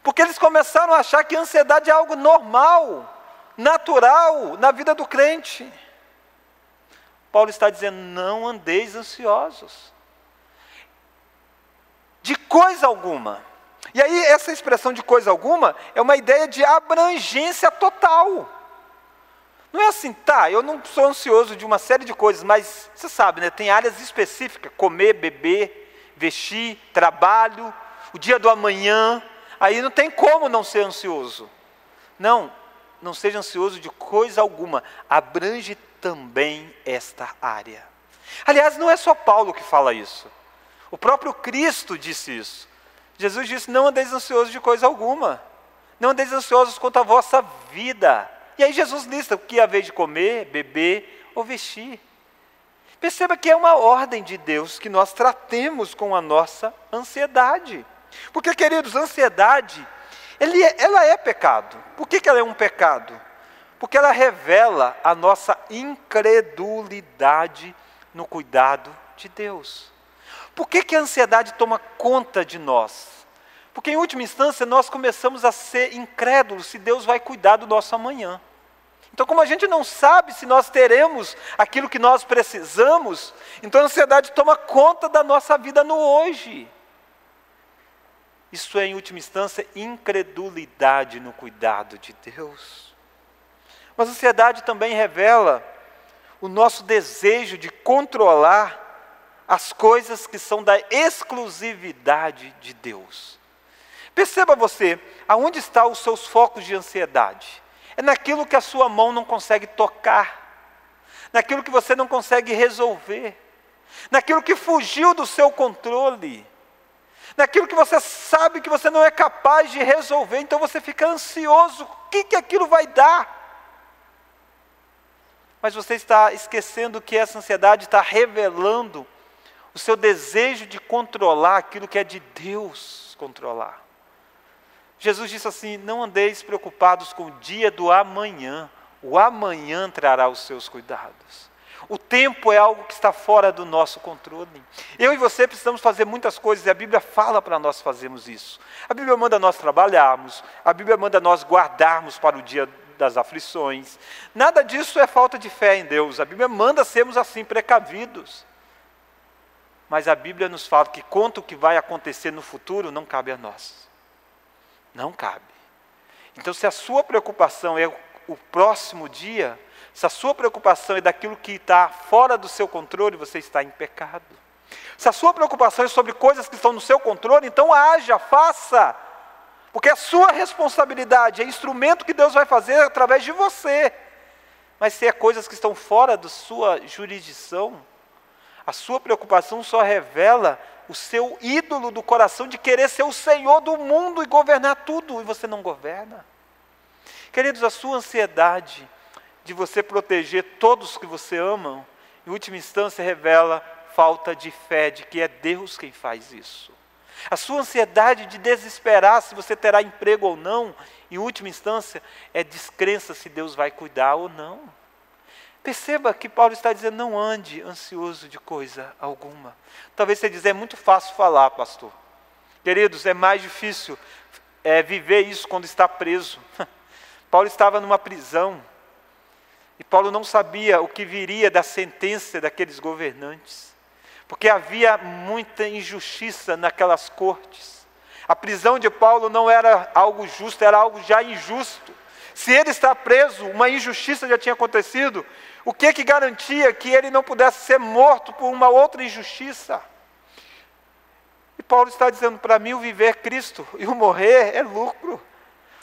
Porque eles começaram a achar que a ansiedade é algo normal, natural na vida do crente. Paulo está dizendo: não andeis ansiosos, de coisa alguma. E aí, essa expressão de coisa alguma é uma ideia de abrangência total. Não é assim, tá, eu não sou ansioso de uma série de coisas, mas você sabe, né, tem áreas específicas: comer, beber, vestir, trabalho, o dia do amanhã. Aí não tem como não ser ansioso. Não, não seja ansioso de coisa alguma, abrange também esta área. Aliás, não é só Paulo que fala isso. O próprio Cristo disse isso. Jesus disse: Não andeis ansiosos de coisa alguma. Não andeis ansiosos quanto à vossa vida. E aí Jesus lista o que haver de comer, beber ou vestir. Perceba que é uma ordem de Deus que nós tratemos com a nossa ansiedade. Porque, queridos, ansiedade, é, ela é pecado. Por que, que ela é um pecado? Porque ela revela a nossa incredulidade no cuidado de Deus. Por que, que a ansiedade toma conta de nós? Porque, em última instância, nós começamos a ser incrédulos se Deus vai cuidar do nosso amanhã. Então, como a gente não sabe se nós teremos aquilo que nós precisamos, então a ansiedade toma conta da nossa vida no hoje. Isso é, em última instância, incredulidade no cuidado de Deus. Mas a ansiedade também revela o nosso desejo de controlar as coisas que são da exclusividade de Deus. Perceba você, aonde estão os seus focos de ansiedade? É naquilo que a sua mão não consegue tocar, naquilo que você não consegue resolver, naquilo que fugiu do seu controle, naquilo que você sabe que você não é capaz de resolver, então você fica ansioso: o que, que aquilo vai dar? Mas você está esquecendo que essa ansiedade está revelando o seu desejo de controlar aquilo que é de Deus controlar. Jesus disse assim: Não andeis preocupados com o dia do amanhã, o amanhã trará os seus cuidados. O tempo é algo que está fora do nosso controle. Eu e você precisamos fazer muitas coisas e a Bíblia fala para nós fazermos isso. A Bíblia manda nós trabalharmos, a Bíblia manda nós guardarmos para o dia das aflições. Nada disso é falta de fé em Deus. A Bíblia manda sermos assim, precavidos. Mas a Bíblia nos fala que quanto que vai acontecer no futuro não cabe a nós. Não cabe. Então, se a sua preocupação é o próximo dia, se a sua preocupação é daquilo que está fora do seu controle, você está em pecado. Se a sua preocupação é sobre coisas que estão no seu controle, então haja, faça. Porque é sua responsabilidade, é instrumento que Deus vai fazer através de você. Mas se é coisas que estão fora da sua jurisdição, a sua preocupação só revela o seu ídolo do coração de querer ser o Senhor do mundo e governar tudo, e você não governa. Queridos, a sua ansiedade de você proteger todos que você ama, em última instância revela falta de fé de que é Deus quem faz isso. A sua ansiedade de desesperar se você terá emprego ou não, em última instância, é descrença se Deus vai cuidar ou não. Perceba que Paulo está dizendo: não ande ansioso de coisa alguma. Talvez você dizer, é muito fácil falar, pastor. Queridos, é mais difícil é, viver isso quando está preso. [LAUGHS] Paulo estava numa prisão e Paulo não sabia o que viria da sentença daqueles governantes porque havia muita injustiça naquelas cortes, A prisão de Paulo não era algo justo, era algo já injusto. Se ele está preso, uma injustiça já tinha acontecido. O que que garantia que ele não pudesse ser morto por uma outra injustiça? E Paulo está dizendo para mim: o viver é Cristo e o morrer é lucro.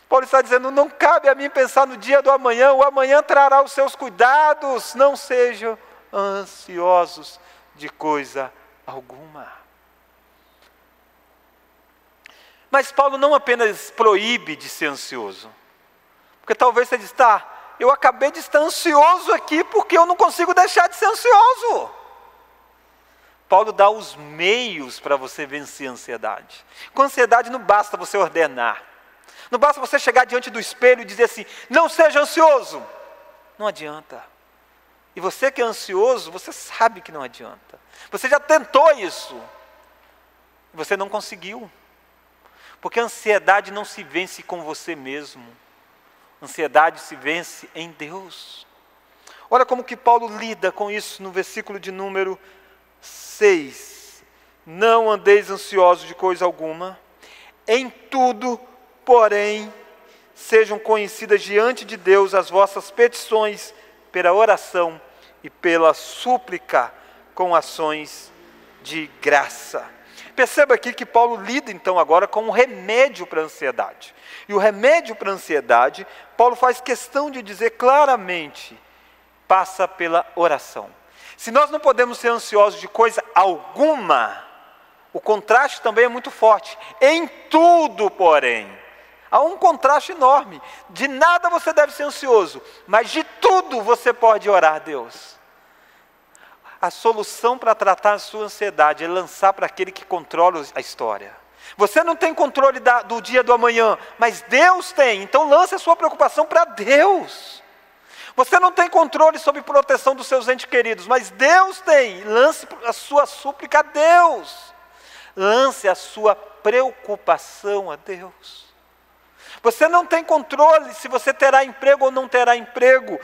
Paulo está dizendo: não cabe a mim pensar no dia do amanhã, o amanhã trará os seus cuidados, não sejam ansiosos de coisa alguma. Mas Paulo não apenas proíbe de ser ansioso, porque talvez você diz, tá, eu acabei de estar ansioso aqui porque eu não consigo deixar de ser ansioso. Paulo dá os meios para você vencer a ansiedade. Com ansiedade não basta você ordenar. Não basta você chegar diante do espelho e dizer assim: não seja ansioso. Não adianta. E você que é ansioso, você sabe que não adianta. Você já tentou isso. Você não conseguiu. Porque a ansiedade não se vence com você mesmo. Ansiedade se vence em Deus. Olha como que Paulo lida com isso no versículo de número 6. Não andeis ansiosos de coisa alguma, em tudo porém, sejam conhecidas diante de Deus as vossas petições pela oração e pela súplica com ações de graça. Perceba aqui que Paulo lida então agora com um remédio para a ansiedade. E o remédio para a ansiedade, Paulo faz questão de dizer claramente: passa pela oração. Se nós não podemos ser ansiosos de coisa alguma, o contraste também é muito forte. Em tudo, porém, Há um contraste enorme. De nada você deve ser ansioso, mas de tudo você pode orar a Deus. A solução para tratar a sua ansiedade é lançar para aquele que controla a história. Você não tem controle da, do dia do amanhã, mas Deus tem. Então lance a sua preocupação para Deus. Você não tem controle sobre proteção dos seus entes queridos, mas Deus tem. Lance a sua súplica a Deus. Lance a sua preocupação a Deus. Você não tem controle se você terá emprego ou não terá emprego,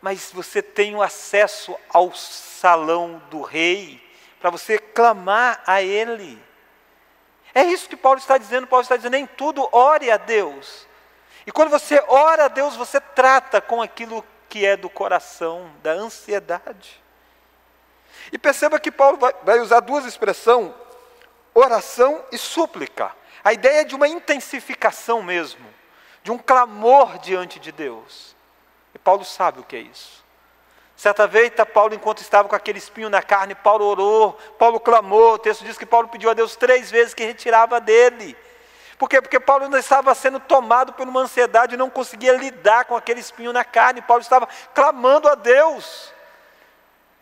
mas você tem o acesso ao salão do rei para você clamar a ele. É isso que Paulo está dizendo. Paulo está dizendo: em tudo ore a Deus. E quando você ora a Deus, você trata com aquilo que é do coração, da ansiedade. E perceba que Paulo vai, vai usar duas expressões: oração e súplica. A ideia é de uma intensificação mesmo, de um clamor diante de Deus. E Paulo sabe o que é isso. Certa vez, Paulo, enquanto estava com aquele espinho na carne, Paulo orou, Paulo clamou. O texto diz que Paulo pediu a Deus três vezes que retirava dele. Por quê? Porque Paulo ainda estava sendo tomado por uma ansiedade e não conseguia lidar com aquele espinho na carne. Paulo estava clamando a Deus.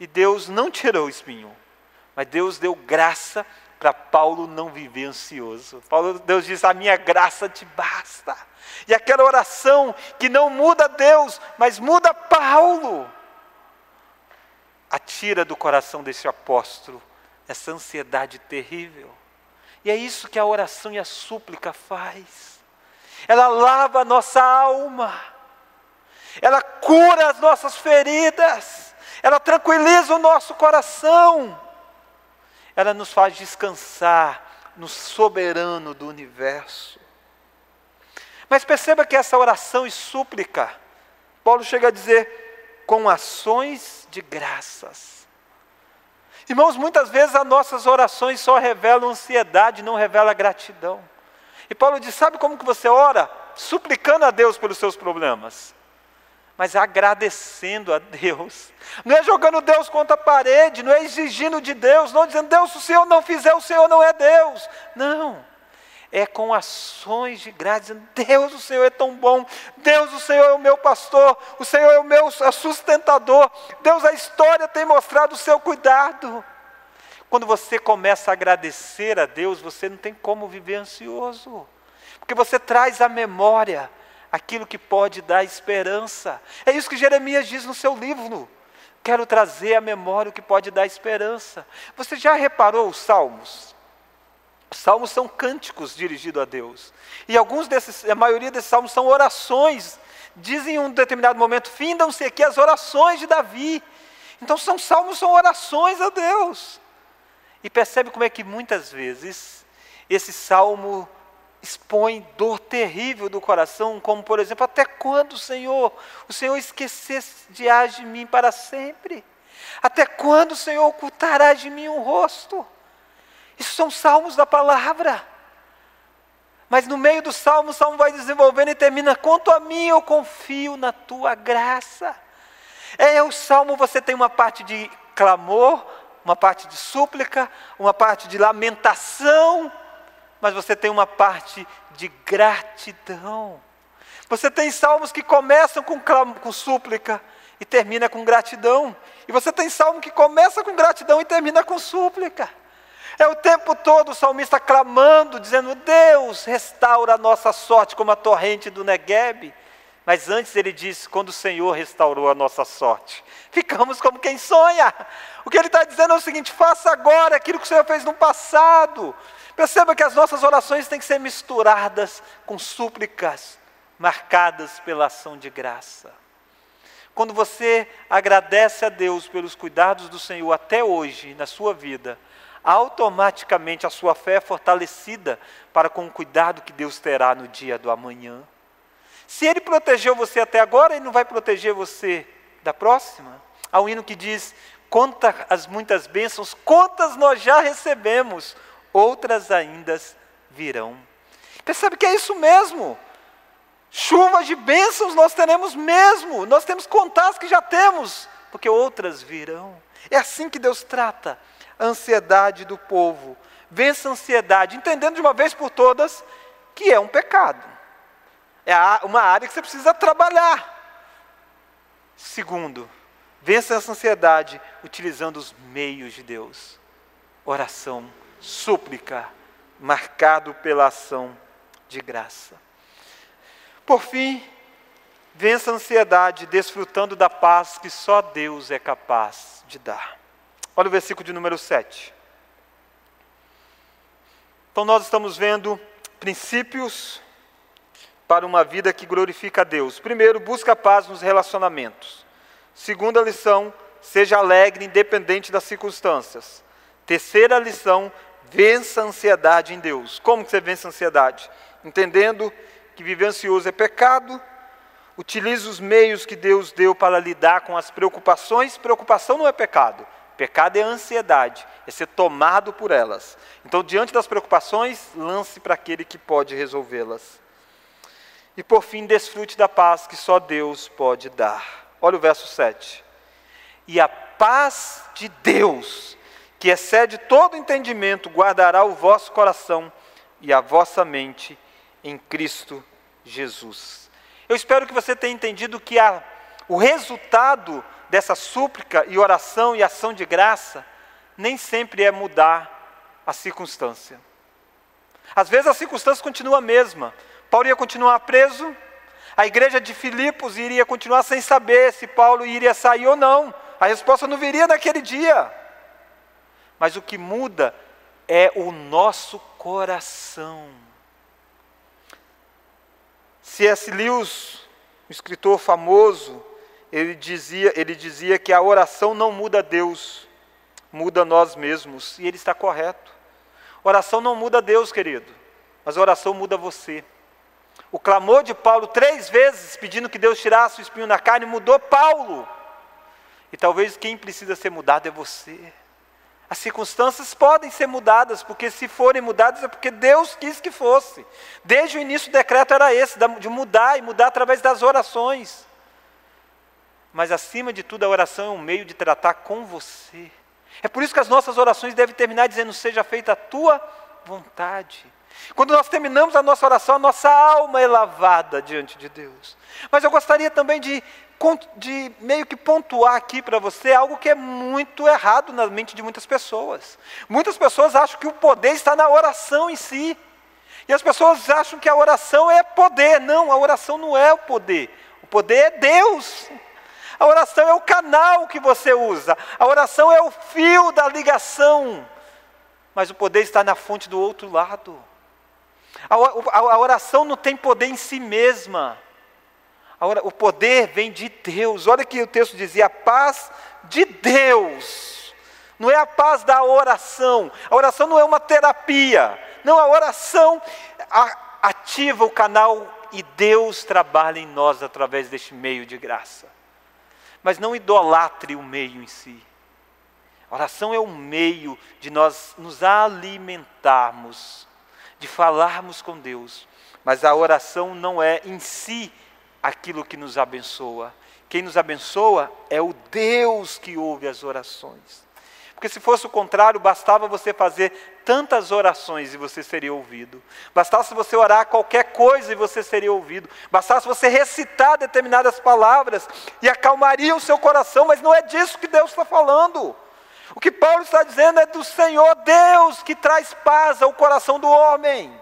E Deus não tirou o espinho, mas Deus deu graça para Paulo não viver ansioso. Paulo, Deus diz: A minha graça te basta. E aquela oração que não muda Deus, mas muda Paulo, atira do coração desse apóstolo essa ansiedade terrível. E é isso que a oração e a súplica faz. Ela lava a nossa alma. Ela cura as nossas feridas. Ela tranquiliza o nosso coração ela nos faz descansar no soberano do universo. Mas perceba que essa oração e súplica, Paulo chega a dizer, com ações de graças. Irmãos, muitas vezes as nossas orações só revelam ansiedade, não revelam gratidão. E Paulo diz: sabe como que você ora? Suplicando a Deus pelos seus problemas mas agradecendo a Deus. Não é jogando Deus contra a parede, não é exigindo de Deus, não dizendo, Deus, se o Senhor não fizer, o Senhor não é Deus. Não. É com ações de graça, Deus, o Senhor é tão bom, Deus, o Senhor é o meu pastor, o Senhor é o meu sustentador, Deus, a história tem mostrado o seu cuidado. Quando você começa a agradecer a Deus, você não tem como viver ansioso, porque você traz a memória aquilo que pode dar esperança. É isso que Jeremias diz no seu livro. Quero trazer à memória o que pode dar esperança. Você já reparou os salmos? Os salmos são cânticos dirigidos a Deus. E alguns desses, a maioria desses salmos são orações. Dizem em um determinado momento, findam-se aqui as orações de Davi. Então são salmos, são orações a Deus. E percebe como é que muitas vezes Esse salmo expõe dor terrível do coração, como por exemplo, até quando, Senhor, o Senhor esquecesse de de mim para sempre? Até quando, Senhor, ocultará de mim o rosto? Isso são salmos da palavra. Mas no meio do salmo, o salmo vai desenvolvendo e termina: quanto a mim, eu confio na tua graça. É o salmo, você tem uma parte de clamor, uma parte de súplica, uma parte de lamentação, mas você tem uma parte de gratidão. Você tem salmos que começam com, com súplica e termina com gratidão. E você tem salmo que começa com gratidão e termina com súplica. É o tempo todo o salmista clamando, dizendo: Deus, restaura a nossa sorte como a torrente do Negueb. Mas antes ele disse: quando o Senhor restaurou a nossa sorte, ficamos como quem sonha. O que ele está dizendo é o seguinte: faça agora aquilo que o Senhor fez no passado. Perceba que as nossas orações têm que ser misturadas com súplicas, marcadas pela ação de graça. Quando você agradece a Deus pelos cuidados do Senhor até hoje na sua vida, automaticamente a sua fé é fortalecida para com o cuidado que Deus terá no dia do amanhã. Se Ele protegeu você até agora, Ele não vai proteger você da próxima? Há um hino que diz: Conta as muitas bênçãos, quantas nós já recebemos, outras ainda virão. Percebe que é isso mesmo. Chuvas de bênçãos nós teremos mesmo, nós temos que contar as que já temos, porque outras virão. É assim que Deus trata ansiedade do povo. Vença a ansiedade, entendendo de uma vez por todas que é um pecado. É uma área que você precisa trabalhar. Segundo, vença essa ansiedade utilizando os meios de Deus. Oração, súplica, marcado pela ação de graça. Por fim, vença a ansiedade desfrutando da paz que só Deus é capaz de dar. Olha o versículo de número 7. Então, nós estamos vendo princípios para uma vida que glorifica a Deus. Primeiro, busca paz nos relacionamentos. Segunda lição, seja alegre independente das circunstâncias. Terceira lição, vença a ansiedade em Deus. Como que você vence a ansiedade? Entendendo que viver ansioso é pecado, utilize os meios que Deus deu para lidar com as preocupações. Preocupação não é pecado. Pecado é ansiedade, é ser tomado por elas. Então, diante das preocupações, lance para aquele que pode resolvê-las. E por fim, desfrute da paz que só Deus pode dar. Olha o verso 7. E a paz de Deus, que excede todo entendimento, guardará o vosso coração e a vossa mente em Cristo Jesus. Eu espero que você tenha entendido que a, o resultado dessa súplica e oração e ação de graça nem sempre é mudar a circunstância. Às vezes a circunstância continua a mesma. Paulo ia continuar preso, a igreja de Filipos iria continuar sem saber se Paulo iria sair ou não. A resposta não viria naquele dia. Mas o que muda é o nosso coração. C.S. Lewis, um escritor famoso, ele dizia, ele dizia que a oração não muda Deus, muda nós mesmos. E ele está correto. Oração não muda Deus, querido, mas a oração muda você. O clamor de Paulo três vezes pedindo que Deus tirasse o espinho na carne mudou Paulo. E talvez quem precisa ser mudado é você. As circunstâncias podem ser mudadas, porque se forem mudadas é porque Deus quis que fosse. Desde o início o decreto era esse, de mudar e mudar através das orações. Mas acima de tudo, a oração é um meio de tratar com você. É por isso que as nossas orações devem terminar dizendo: Seja feita a tua vontade. Quando nós terminamos a nossa oração, a nossa alma é lavada diante de Deus. Mas eu gostaria também de, de meio que pontuar aqui para você algo que é muito errado na mente de muitas pessoas. Muitas pessoas acham que o poder está na oração em si. E as pessoas acham que a oração é poder. Não, a oração não é o poder. O poder é Deus. A oração é o canal que você usa. A oração é o fio da ligação. Mas o poder está na fonte do outro lado. A oração não tem poder em si mesma. O poder vem de Deus. Olha que o texto dizia: a paz de Deus. Não é a paz da oração. A oração não é uma terapia. Não, a oração ativa o canal e Deus trabalha em nós através deste meio de graça. Mas não idolatre o meio em si. A oração é um meio de nós nos alimentarmos, de falarmos com Deus. Mas a oração não é em si aquilo que nos abençoa. Quem nos abençoa é o Deus que ouve as orações. Porque se fosse o contrário, bastava você fazer tantas orações e você seria ouvido. Bastasse você orar qualquer coisa e você seria ouvido. Bastasse você recitar determinadas palavras e acalmaria o seu coração, mas não é disso que Deus está falando. O que Paulo está dizendo é do Senhor Deus que traz paz ao coração do homem.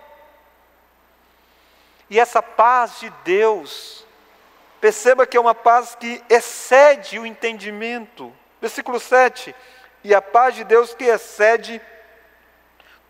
E essa paz de Deus, perceba que é uma paz que excede o entendimento. Versículo 7 e a paz de Deus que excede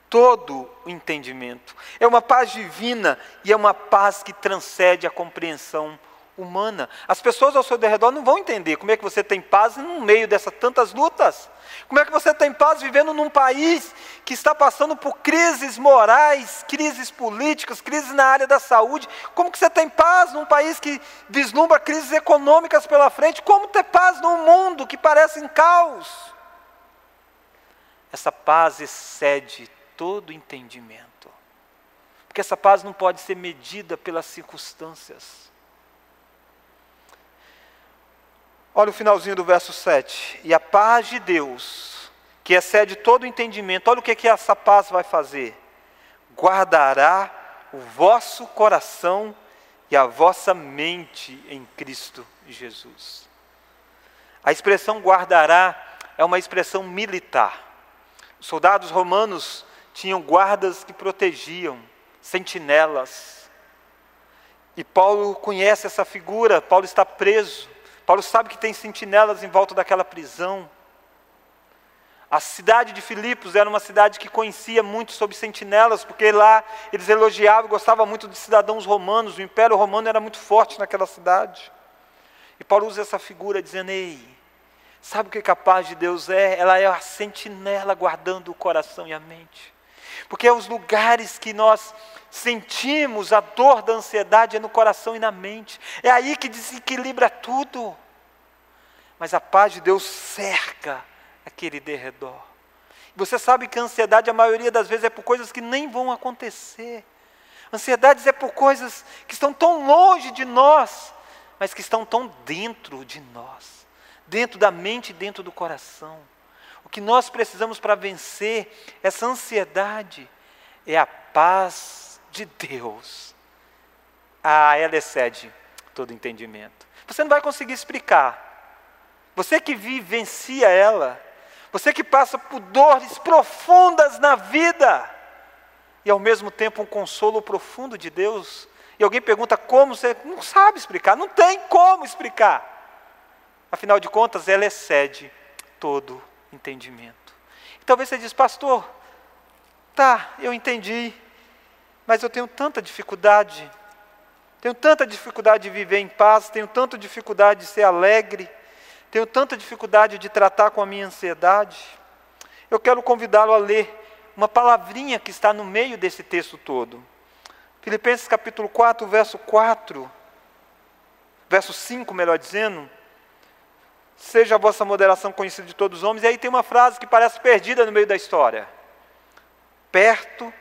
todo o entendimento. É uma paz divina e é uma paz que transcende a compreensão humana. As pessoas ao seu redor não vão entender como é que você tem paz no meio dessas tantas lutas. Como é que você tem paz vivendo num país que está passando por crises morais, crises políticas, crises na área da saúde? Como que você tem paz num país que vislumbra crises econômicas pela frente? Como ter paz num mundo que parece em caos? Essa paz excede todo entendimento. Porque essa paz não pode ser medida pelas circunstâncias. Olha o finalzinho do verso 7. E a paz de Deus, que excede todo entendimento, olha o que, que essa paz vai fazer: guardará o vosso coração e a vossa mente em Cristo Jesus. A expressão guardará é uma expressão militar. Os soldados romanos tinham guardas que protegiam, sentinelas. E Paulo conhece essa figura, Paulo está preso. Paulo sabe que tem sentinelas em volta daquela prisão. A cidade de Filipos era uma cidade que conhecia muito sobre sentinelas, porque lá eles elogiavam, gostavam muito de cidadãos romanos, o Império Romano era muito forte naquela cidade. E Paulo usa essa figura dizendo: Ei, Sabe o que a paz de Deus é? Ela é a sentinela guardando o coração e a mente. Porque é os lugares que nós sentimos a dor da ansiedade é no coração e na mente. É aí que desequilibra tudo. Mas a paz de Deus cerca aquele derredor. Você sabe que a ansiedade, a maioria das vezes, é por coisas que nem vão acontecer. Ansiedades é por coisas que estão tão longe de nós, mas que estão tão dentro de nós dentro da mente e dentro do coração. O que nós precisamos para vencer essa ansiedade é a paz de Deus. Ah, ela excede todo entendimento. Você não vai conseguir explicar. Você que vivencia ela, você que passa por dores profundas na vida, e ao mesmo tempo um consolo profundo de Deus, e alguém pergunta como, você não sabe explicar, não tem como explicar. Afinal de contas, ela excede todo entendimento. E talvez você diz, pastor, tá, eu entendi, mas eu tenho tanta dificuldade, tenho tanta dificuldade de viver em paz, tenho tanta dificuldade de ser alegre, tenho tanta dificuldade de tratar com a minha ansiedade. Eu quero convidá-lo a ler uma palavrinha que está no meio desse texto todo. Filipenses capítulo 4, verso 4, verso 5, melhor dizendo, seja a vossa moderação conhecida de todos os homens. E aí tem uma frase que parece perdida no meio da história: Perto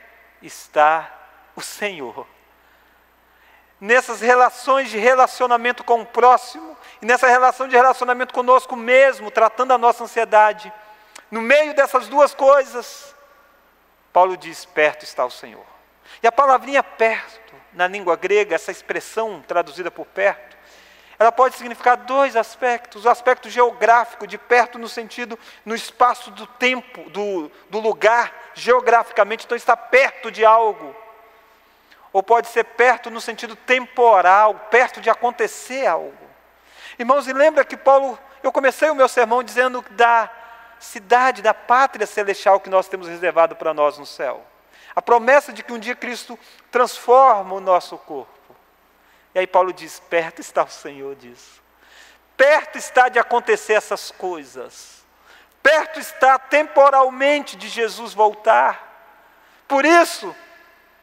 está o Senhor. Nessas relações de relacionamento com o próximo, e nessa relação de relacionamento conosco mesmo, tratando a nossa ansiedade, no meio dessas duas coisas, Paulo diz: Perto está o Senhor. E a palavrinha perto, na língua grega, essa expressão traduzida por perto, ela pode significar dois aspectos: o aspecto geográfico, de perto no sentido, no espaço do tempo, do, do lugar, geograficamente, então está perto de algo. Ou pode ser perto no sentido temporal, perto de acontecer algo. Irmãos, e lembra que Paulo, eu comecei o meu sermão dizendo da cidade, da pátria celestial que nós temos reservado para nós no céu. A promessa de que um dia Cristo transforma o nosso corpo. E aí Paulo diz: perto está o Senhor disso. Perto está de acontecer essas coisas. Perto está temporalmente de Jesus voltar. Por isso,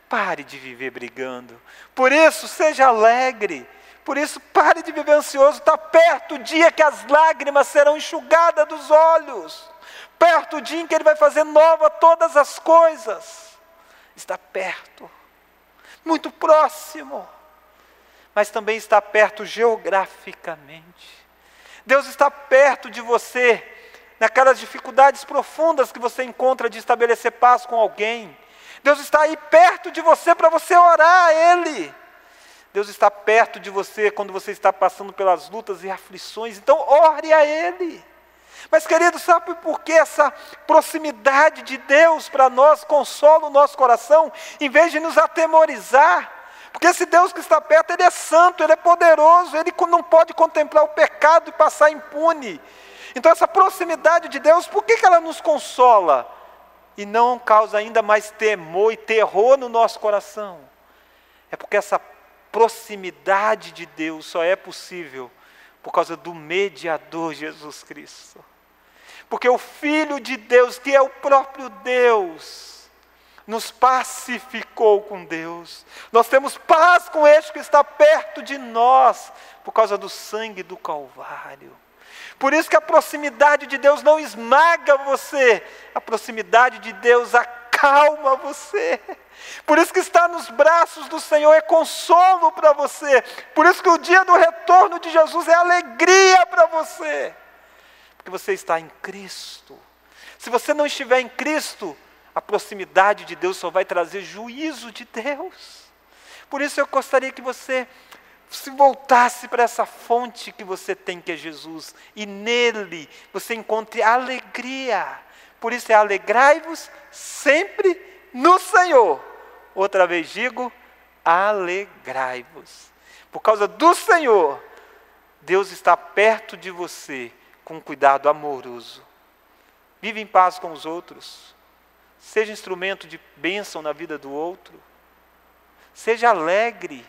pare de viver brigando. Por isso, seja alegre. Por isso, pare de viver ansioso. Está perto o dia que as lágrimas serão enxugadas dos olhos. Perto o dia em que Ele vai fazer nova todas as coisas. Está perto. Muito próximo. Mas também está perto geograficamente. Deus está perto de você, naquelas dificuldades profundas que você encontra de estabelecer paz com alguém. Deus está aí perto de você para você orar a Ele. Deus está perto de você quando você está passando pelas lutas e aflições, então ore a Ele. Mas, querido, sabe por que essa proximidade de Deus para nós consola o nosso coração, em vez de nos atemorizar? Porque esse Deus que está perto, Ele é santo, Ele é poderoso, Ele não pode contemplar o pecado e passar impune. Então, essa proximidade de Deus, por que, que ela nos consola? E não causa ainda mais temor e terror no nosso coração? É porque essa proximidade de Deus só é possível por causa do mediador Jesus Cristo. Porque o Filho de Deus, que é o próprio Deus, nos pacificou com Deus. Nós temos paz com este que está perto de nós, por causa do sangue do Calvário. Por isso que a proximidade de Deus não esmaga você, a proximidade de Deus acalma você. Por isso que estar nos braços do Senhor é consolo para você. Por isso que o dia do retorno de Jesus é alegria para você. Porque você está em Cristo. Se você não estiver em Cristo, a proximidade de Deus só vai trazer juízo de Deus. Por isso eu gostaria que você se voltasse para essa fonte que você tem, que é Jesus, e nele você encontre alegria. Por isso é alegrai-vos sempre no Senhor. Outra vez digo, alegrai-vos. Por causa do Senhor, Deus está perto de você com cuidado amoroso. Vive em paz com os outros. Seja instrumento de bênção na vida do outro. Seja alegre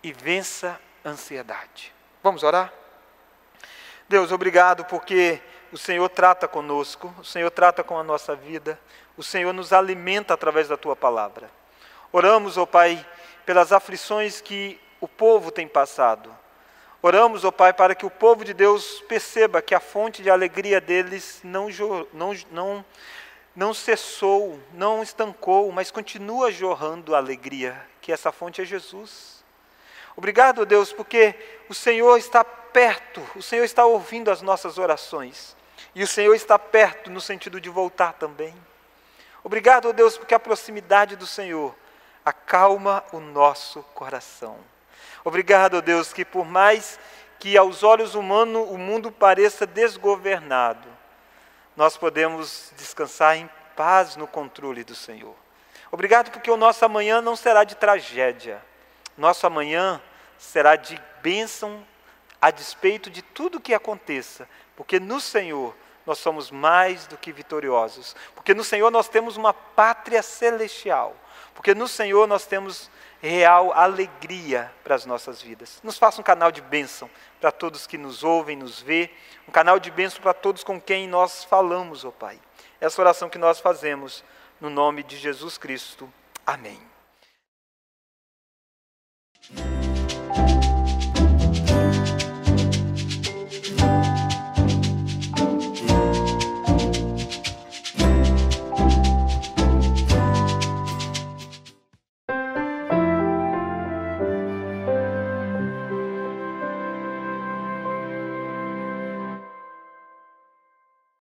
e vença a ansiedade. Vamos orar? Deus, obrigado porque o Senhor trata conosco, o Senhor trata com a nossa vida, o Senhor nos alimenta através da tua palavra. Oramos, ó oh Pai, pelas aflições que o povo tem passado. Oramos, ó oh Pai, para que o povo de Deus perceba que a fonte de alegria deles não, não, não, não cessou, não estancou, mas continua jorrando alegria, que essa fonte é Jesus. Obrigado, Deus, porque o Senhor está perto, o Senhor está ouvindo as nossas orações. E o Senhor está perto no sentido de voltar também. Obrigado, Deus, porque a proximidade do Senhor acalma o nosso coração. Obrigado, Deus, que por mais que aos olhos humanos o mundo pareça desgovernado, nós podemos descansar em paz no controle do Senhor. Obrigado porque o nosso amanhã não será de tragédia. Nosso amanhã será de bênção a despeito de tudo que aconteça, porque no Senhor nós somos mais do que vitoriosos, porque no Senhor nós temos uma pátria celestial, porque no Senhor nós temos real alegria para as nossas vidas. Nos faça um canal de bênção para todos que nos ouvem, nos vê, um canal de bênção para todos com quem nós falamos, ó oh Pai. Essa oração que nós fazemos no nome de Jesus Cristo. Amém.